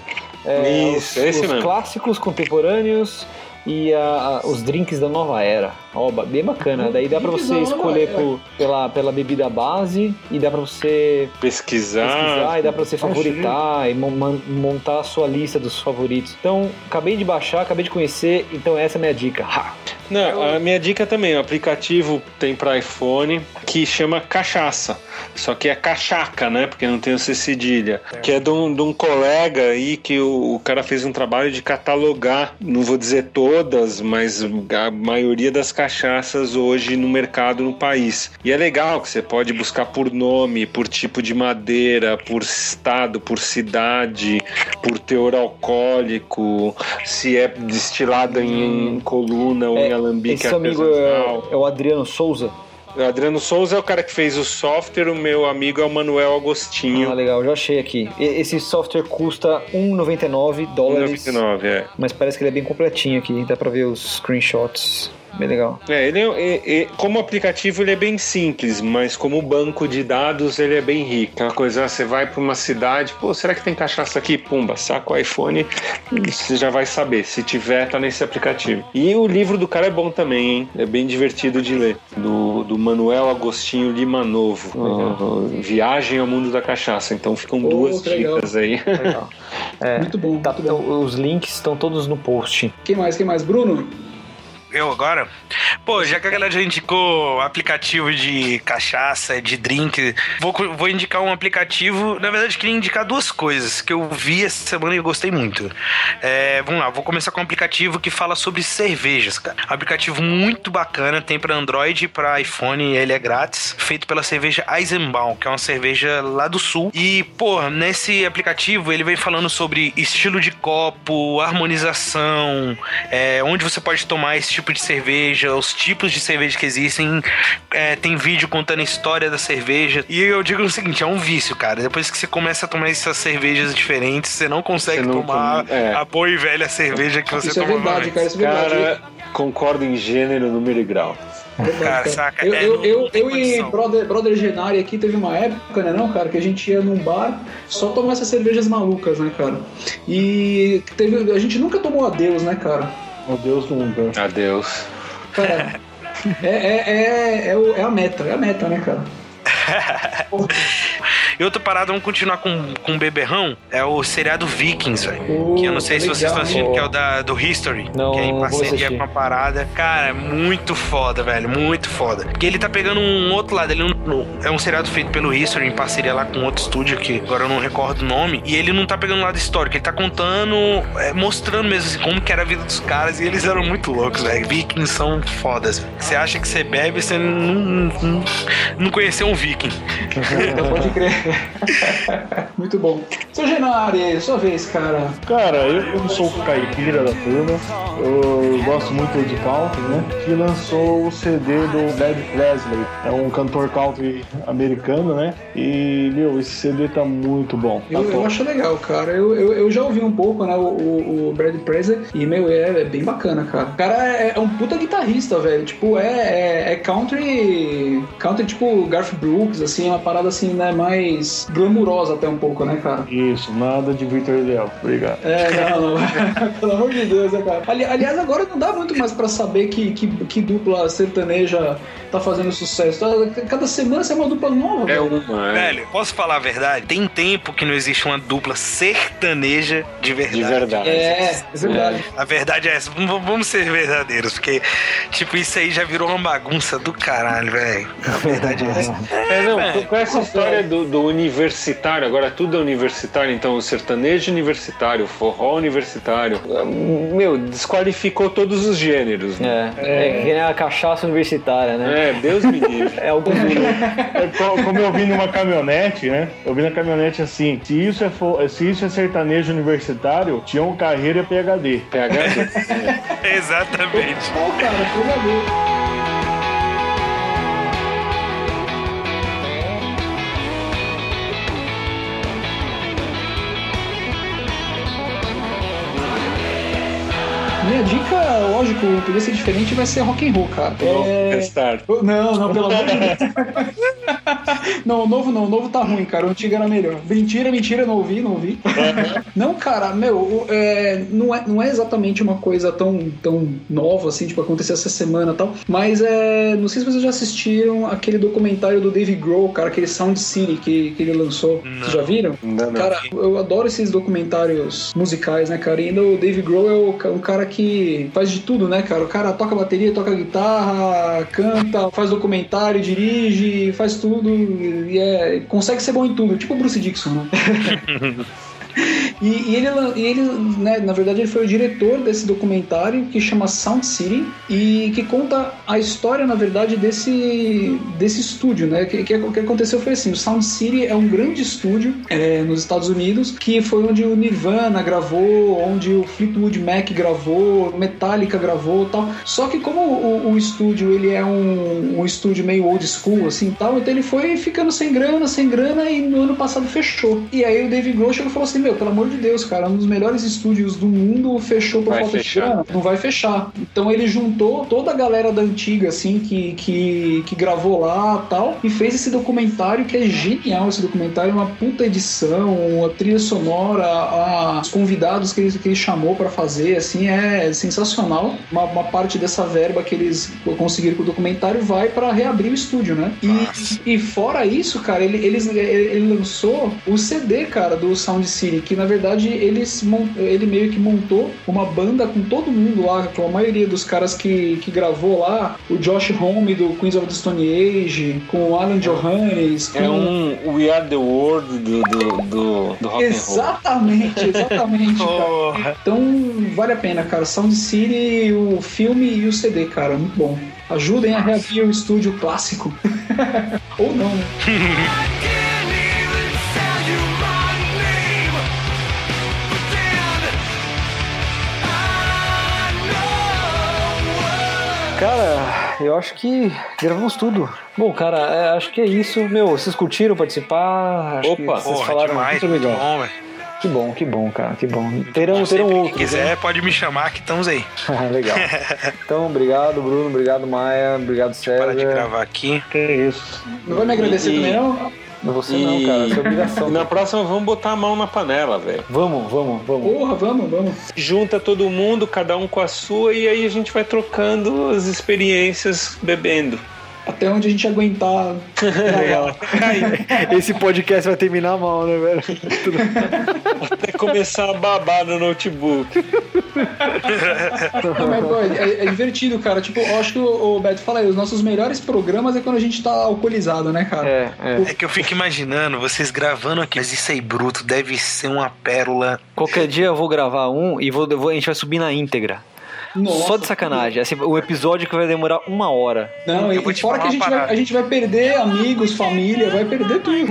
é, Isso, os, esse os mesmo. clássicos contemporâneos e a- a- os drinks da nova era. Ó, ba- bem bacana. Daí dá pra Drinks você escolher por- pela, pela bebida base e dá pra você Pesquisar. pesquisar e dá pra você achei. favoritar e mon- man- montar a sua lista dos favoritos. Então, acabei de baixar, acabei de conhecer, então essa é a minha dica. Ha! Não, a minha dica também, o aplicativo tem para iPhone que chama Cachaça. Só que é cachaca, né? Porque não tem o C cedilha. Que é de um, de um colega aí que o, o cara fez um trabalho de catalogar, não vou dizer todas, mas a maioria das cachaças hoje no mercado no país. E é legal que você pode buscar por nome, por tipo de madeira, por estado, por cidade, por teor alcoólico, se é destilado em, em coluna ou em alambique Esse amigo é, é o Adriano Souza. O Adriano Souza é o cara que fez o software, o meu amigo é o Manuel Agostinho. Ah, legal, já achei aqui. Esse software custa 1,99 dólares. 99, é. Mas parece que ele é bem completinho aqui, dá pra ver os screenshots. Bem legal. É, ele é, é- é- como aplicativo ele é bem simples, mas como banco de dados ele é bem rico. Aquela coisa, ah, você vai para uma cidade, pô, será que tem cachaça aqui? Pumba, saca o iPhone, você já vai saber. Se tiver, tá nesse aplicativo. E o livro do cara é bom também, hein? É bem divertido de ler. Do, do Manuel Agostinho Lima Novo. Uh, Viagem ao Mundo da Cachaça. Então ficam duas que legal. dicas aí. É, Muito bom, tá, muito bom. então, os links estão todos no post. Quem mais? Quem mais? Bruno? Eu agora? Pô, já que a galera já indicou aplicativo de cachaça, de drink, vou, vou indicar um aplicativo. Na verdade, queria indicar duas coisas que eu vi essa semana e gostei muito. É, vamos lá, vou começar com um aplicativo que fala sobre cervejas, cara. Aplicativo muito bacana, tem pra Android e pra iPhone, ele é grátis. Feito pela cerveja Eisenbaum, que é uma cerveja lá do sul. E, pô, nesse aplicativo ele vem falando sobre estilo de copo, harmonização, é, onde você pode tomar esse tipo de cerveja, os tipos de cerveja que existem. É, tem vídeo contando a história da cerveja. E eu digo o seguinte: é um vício, cara. Depois que você começa a tomar essas cervejas diferentes, você não consegue Você não tomar come- é. a boa e velha cerveja que você Isso é tomava verdade, cara, isso é verdade. Cara, concordo em gênero, número e grau. Cara, saca? Eu, É, eu, não- eu, não eu e brother, brother Genari aqui teve uma época, né, não, cara, que a gente ia num bar só tomar essas cervejas malucas, né, cara? E teve, a gente nunca tomou adeus, né, cara? Meu Deus, nunca. Adeus. Cara, é, é, é, é, o- é a meta, é a meta, né, cara? E outra parada, vamos continuar com, com o beberrão, é o seriado Vikings, velho. Pô, que eu não sei se legal, vocês estão assistindo, que é o da, do History. Não, que é em parceria com a parada. Cara, é muito foda, velho. Muito foda. Porque ele tá pegando um outro lado. Ele não, é um seriado feito pelo History em parceria lá com outro estúdio, que agora eu não recordo o nome. E ele não tá pegando o lado histórico, ele tá contando, é, mostrando mesmo assim, como que era a vida dos caras. E eles eram muito loucos, velho. Vikings são fodas, velho. Você acha que você bebe, você não, não, não conheceu um Viking. Pode crer. Muito bom. Seu Genari, sua vez, cara. Cara, eu, eu sou o caipira da turma. Eu gosto muito de country, né? Que lançou o CD do Led Presley. É um cantor country americano, né? E, meu, esse CD tá muito bom. Tá Eu, eu acho legal, cara. Eu, eu, eu já ouvi um pouco, né, o, o, o Brad Presley, e, meu, é, é bem bacana, cara. O cara é, é um puta guitarrista, velho. Tipo, é, é, é country. Country, tipo, Garth Brooks, assim, uma parada assim, né, mais glamurosa até um pouco, né, cara? Isso, nada de Victor Leal. Obrigado. É, não, não. Pelo amor de Deus, né, cara? Ali- aliás, agora não dá muito mais pra saber que, que, que dupla sertaneja tá fazendo sucesso. Cada semana sai uma dupla nova, É velho. uma, é. Velho, posso falar a verdade? Tem tempo que não existe uma dupla sertaneja de verdade. De verdade. É, é verdade. A verdade é essa. Vamos vamos ser verdadeiros, porque, tipo, isso aí já virou uma bagunça do caralho, velho. A verdade é essa. É, não, velho. com essa história do, do universitário, agora tudo é universitário, então o sertanejo universitário, o forró universitário, meu, desqualificou todos os gêneros, né? É, é, que nem a cachaça universitária, né? É, Deus me livre. É bonito. É co- como eu vi numa caminhonete, né? Eu vi na caminhonete assim: se isso é, fo- se isso é sertanejo universitário, tinham carreira e PHD. PHD. Exatamente. Pô, cara, coisa Minha dica, lógico, podia ser diferente, vai ser rock and roll, cara. É... Não, não, pelo amor de Deus. Não, o novo não, o novo tá ruim, cara. O antigo era melhor. Mentira, mentira, não ouvi, não ouvi. não, cara, meu, é, não, é, não é exatamente uma coisa tão, tão nova assim, tipo, aconteceu essa semana e tal. Mas é. Não sei se vocês já assistiram aquele documentário do Dave Grohl, cara, aquele Sound City que, que ele lançou. Vocês já viram? Não, não. Cara, eu adoro esses documentários musicais, né, cara? E ainda o Dave Grohl é o um cara que faz de tudo, né, cara? O cara toca bateria, toca guitarra, canta, faz documentário, dirige, faz tudo e é, consegue ser bom em tudo, tipo o Bruce Dixon, né? E, e ele, ele né, na verdade, ele foi o diretor desse documentário que chama Sound City e que conta a história, na verdade, desse, desse estúdio, né? Que, que, o que aconteceu foi assim: o Sound City é um grande estúdio é, nos Estados Unidos que foi onde o Nirvana gravou, onde o Fleetwood Mac gravou, Metallica gravou, tal. Só que como o, o estúdio ele é um, um estúdio meio old school, assim, tal, então ele foi ficando sem grana, sem grana e no ano passado fechou. E aí o Dave Grohl falou assim: meu, pelo amor de Deus, cara, um dos melhores estúdios do mundo fechou por Vai falta fechar. de grana. Não vai fechar. Então ele juntou toda a galera da antiga, assim, que, que, que gravou lá tal, e fez esse documentário que é genial. Esse documentário, uma puta edição, a trilha sonora, a- os convidados que ele, que ele chamou pra fazer, assim, é sensacional. Uma, uma parte dessa verba que eles conseguiram com o documentário vai pra reabrir o estúdio, né? E, e fora isso, cara, ele, eles, ele, ele lançou o CD, cara, do Sound City, que na verdade eles, mon- ele meio que montou uma banda com todo mundo lá, com a maioria dos caras que, que gravou lá, o Josh Homme do Queens of the Stone Age, com o Alan Johannes, com... É um We Are the World do, do, do, do rock and roll. Exatamente, exatamente, cara. Então vale a pena, cara. Sound City, o filme e o CD, cara, muito bom. Ajudem a reabrir o estúdio clássico. Ou não, né? Cara, eu acho que gravamos tudo. Bom, cara, é, acho que é isso. Meu, vocês curtiram participar? Acho que Opa, vocês Porra, falaram demais, muito muito legal. bom, velho. Que bom, que bom, cara, que bom. Terão, terão Sempre outros. que quiser, pode me chamar que estamos aí. né? legal. Então, obrigado, Bruno. Obrigado, Maia. Obrigado, César. Para de gravar aqui. Que isso. Não vai me agradecer E- também, não? Não você não, cara. Isso é obrigação. E na próxima vamos botar a mão na panela, velho. Vamos, vamos, vamos. Porra, vamos, vamos. Junta todo mundo, cada um com a sua, e aí a gente vai trocando as experiências bebendo. Até onde a gente aguentar. gravar. Esse podcast vai terminar mal, né, velho? Até começar a babar no notebook. Não, é, é divertido, cara. Tipo, eu acho que o, o Beto fala aí, os nossos melhores programas é quando a gente tá alcoolizado, né, cara? É, é. É que eu fico imaginando vocês gravando aqui. Mas isso aí, bruto, deve ser uma pérola. Qualquer dia eu vou gravar um e vou, vou- a gente vai subir na íntegra. Nossa. Só de sacanagem. Assim, um episódio que vai demorar uma hora. Não, e, Eu vou e te fora que a gente, vai, a gente vai perder amigos, família, vai perder tudo.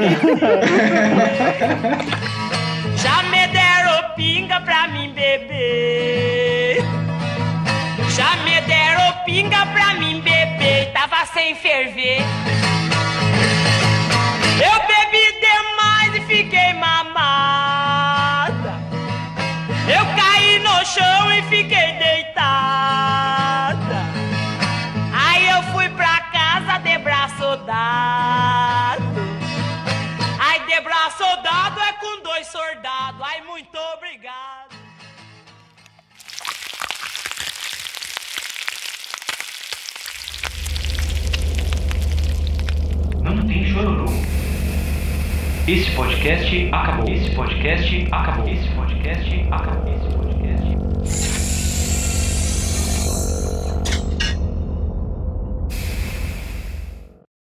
Já me deram pinga pra mim beber. Já me deram pinga pra mim beber. Tava sem ferver. Eu bebi demais e fiquei mamada. Eu caí no chão e fiquei de braço dado é com dois soldados. Ai, muito obrigado. Não tem chororô. Esse podcast acabou. Esse podcast acabou. Esse podcast acabou. Esse podcast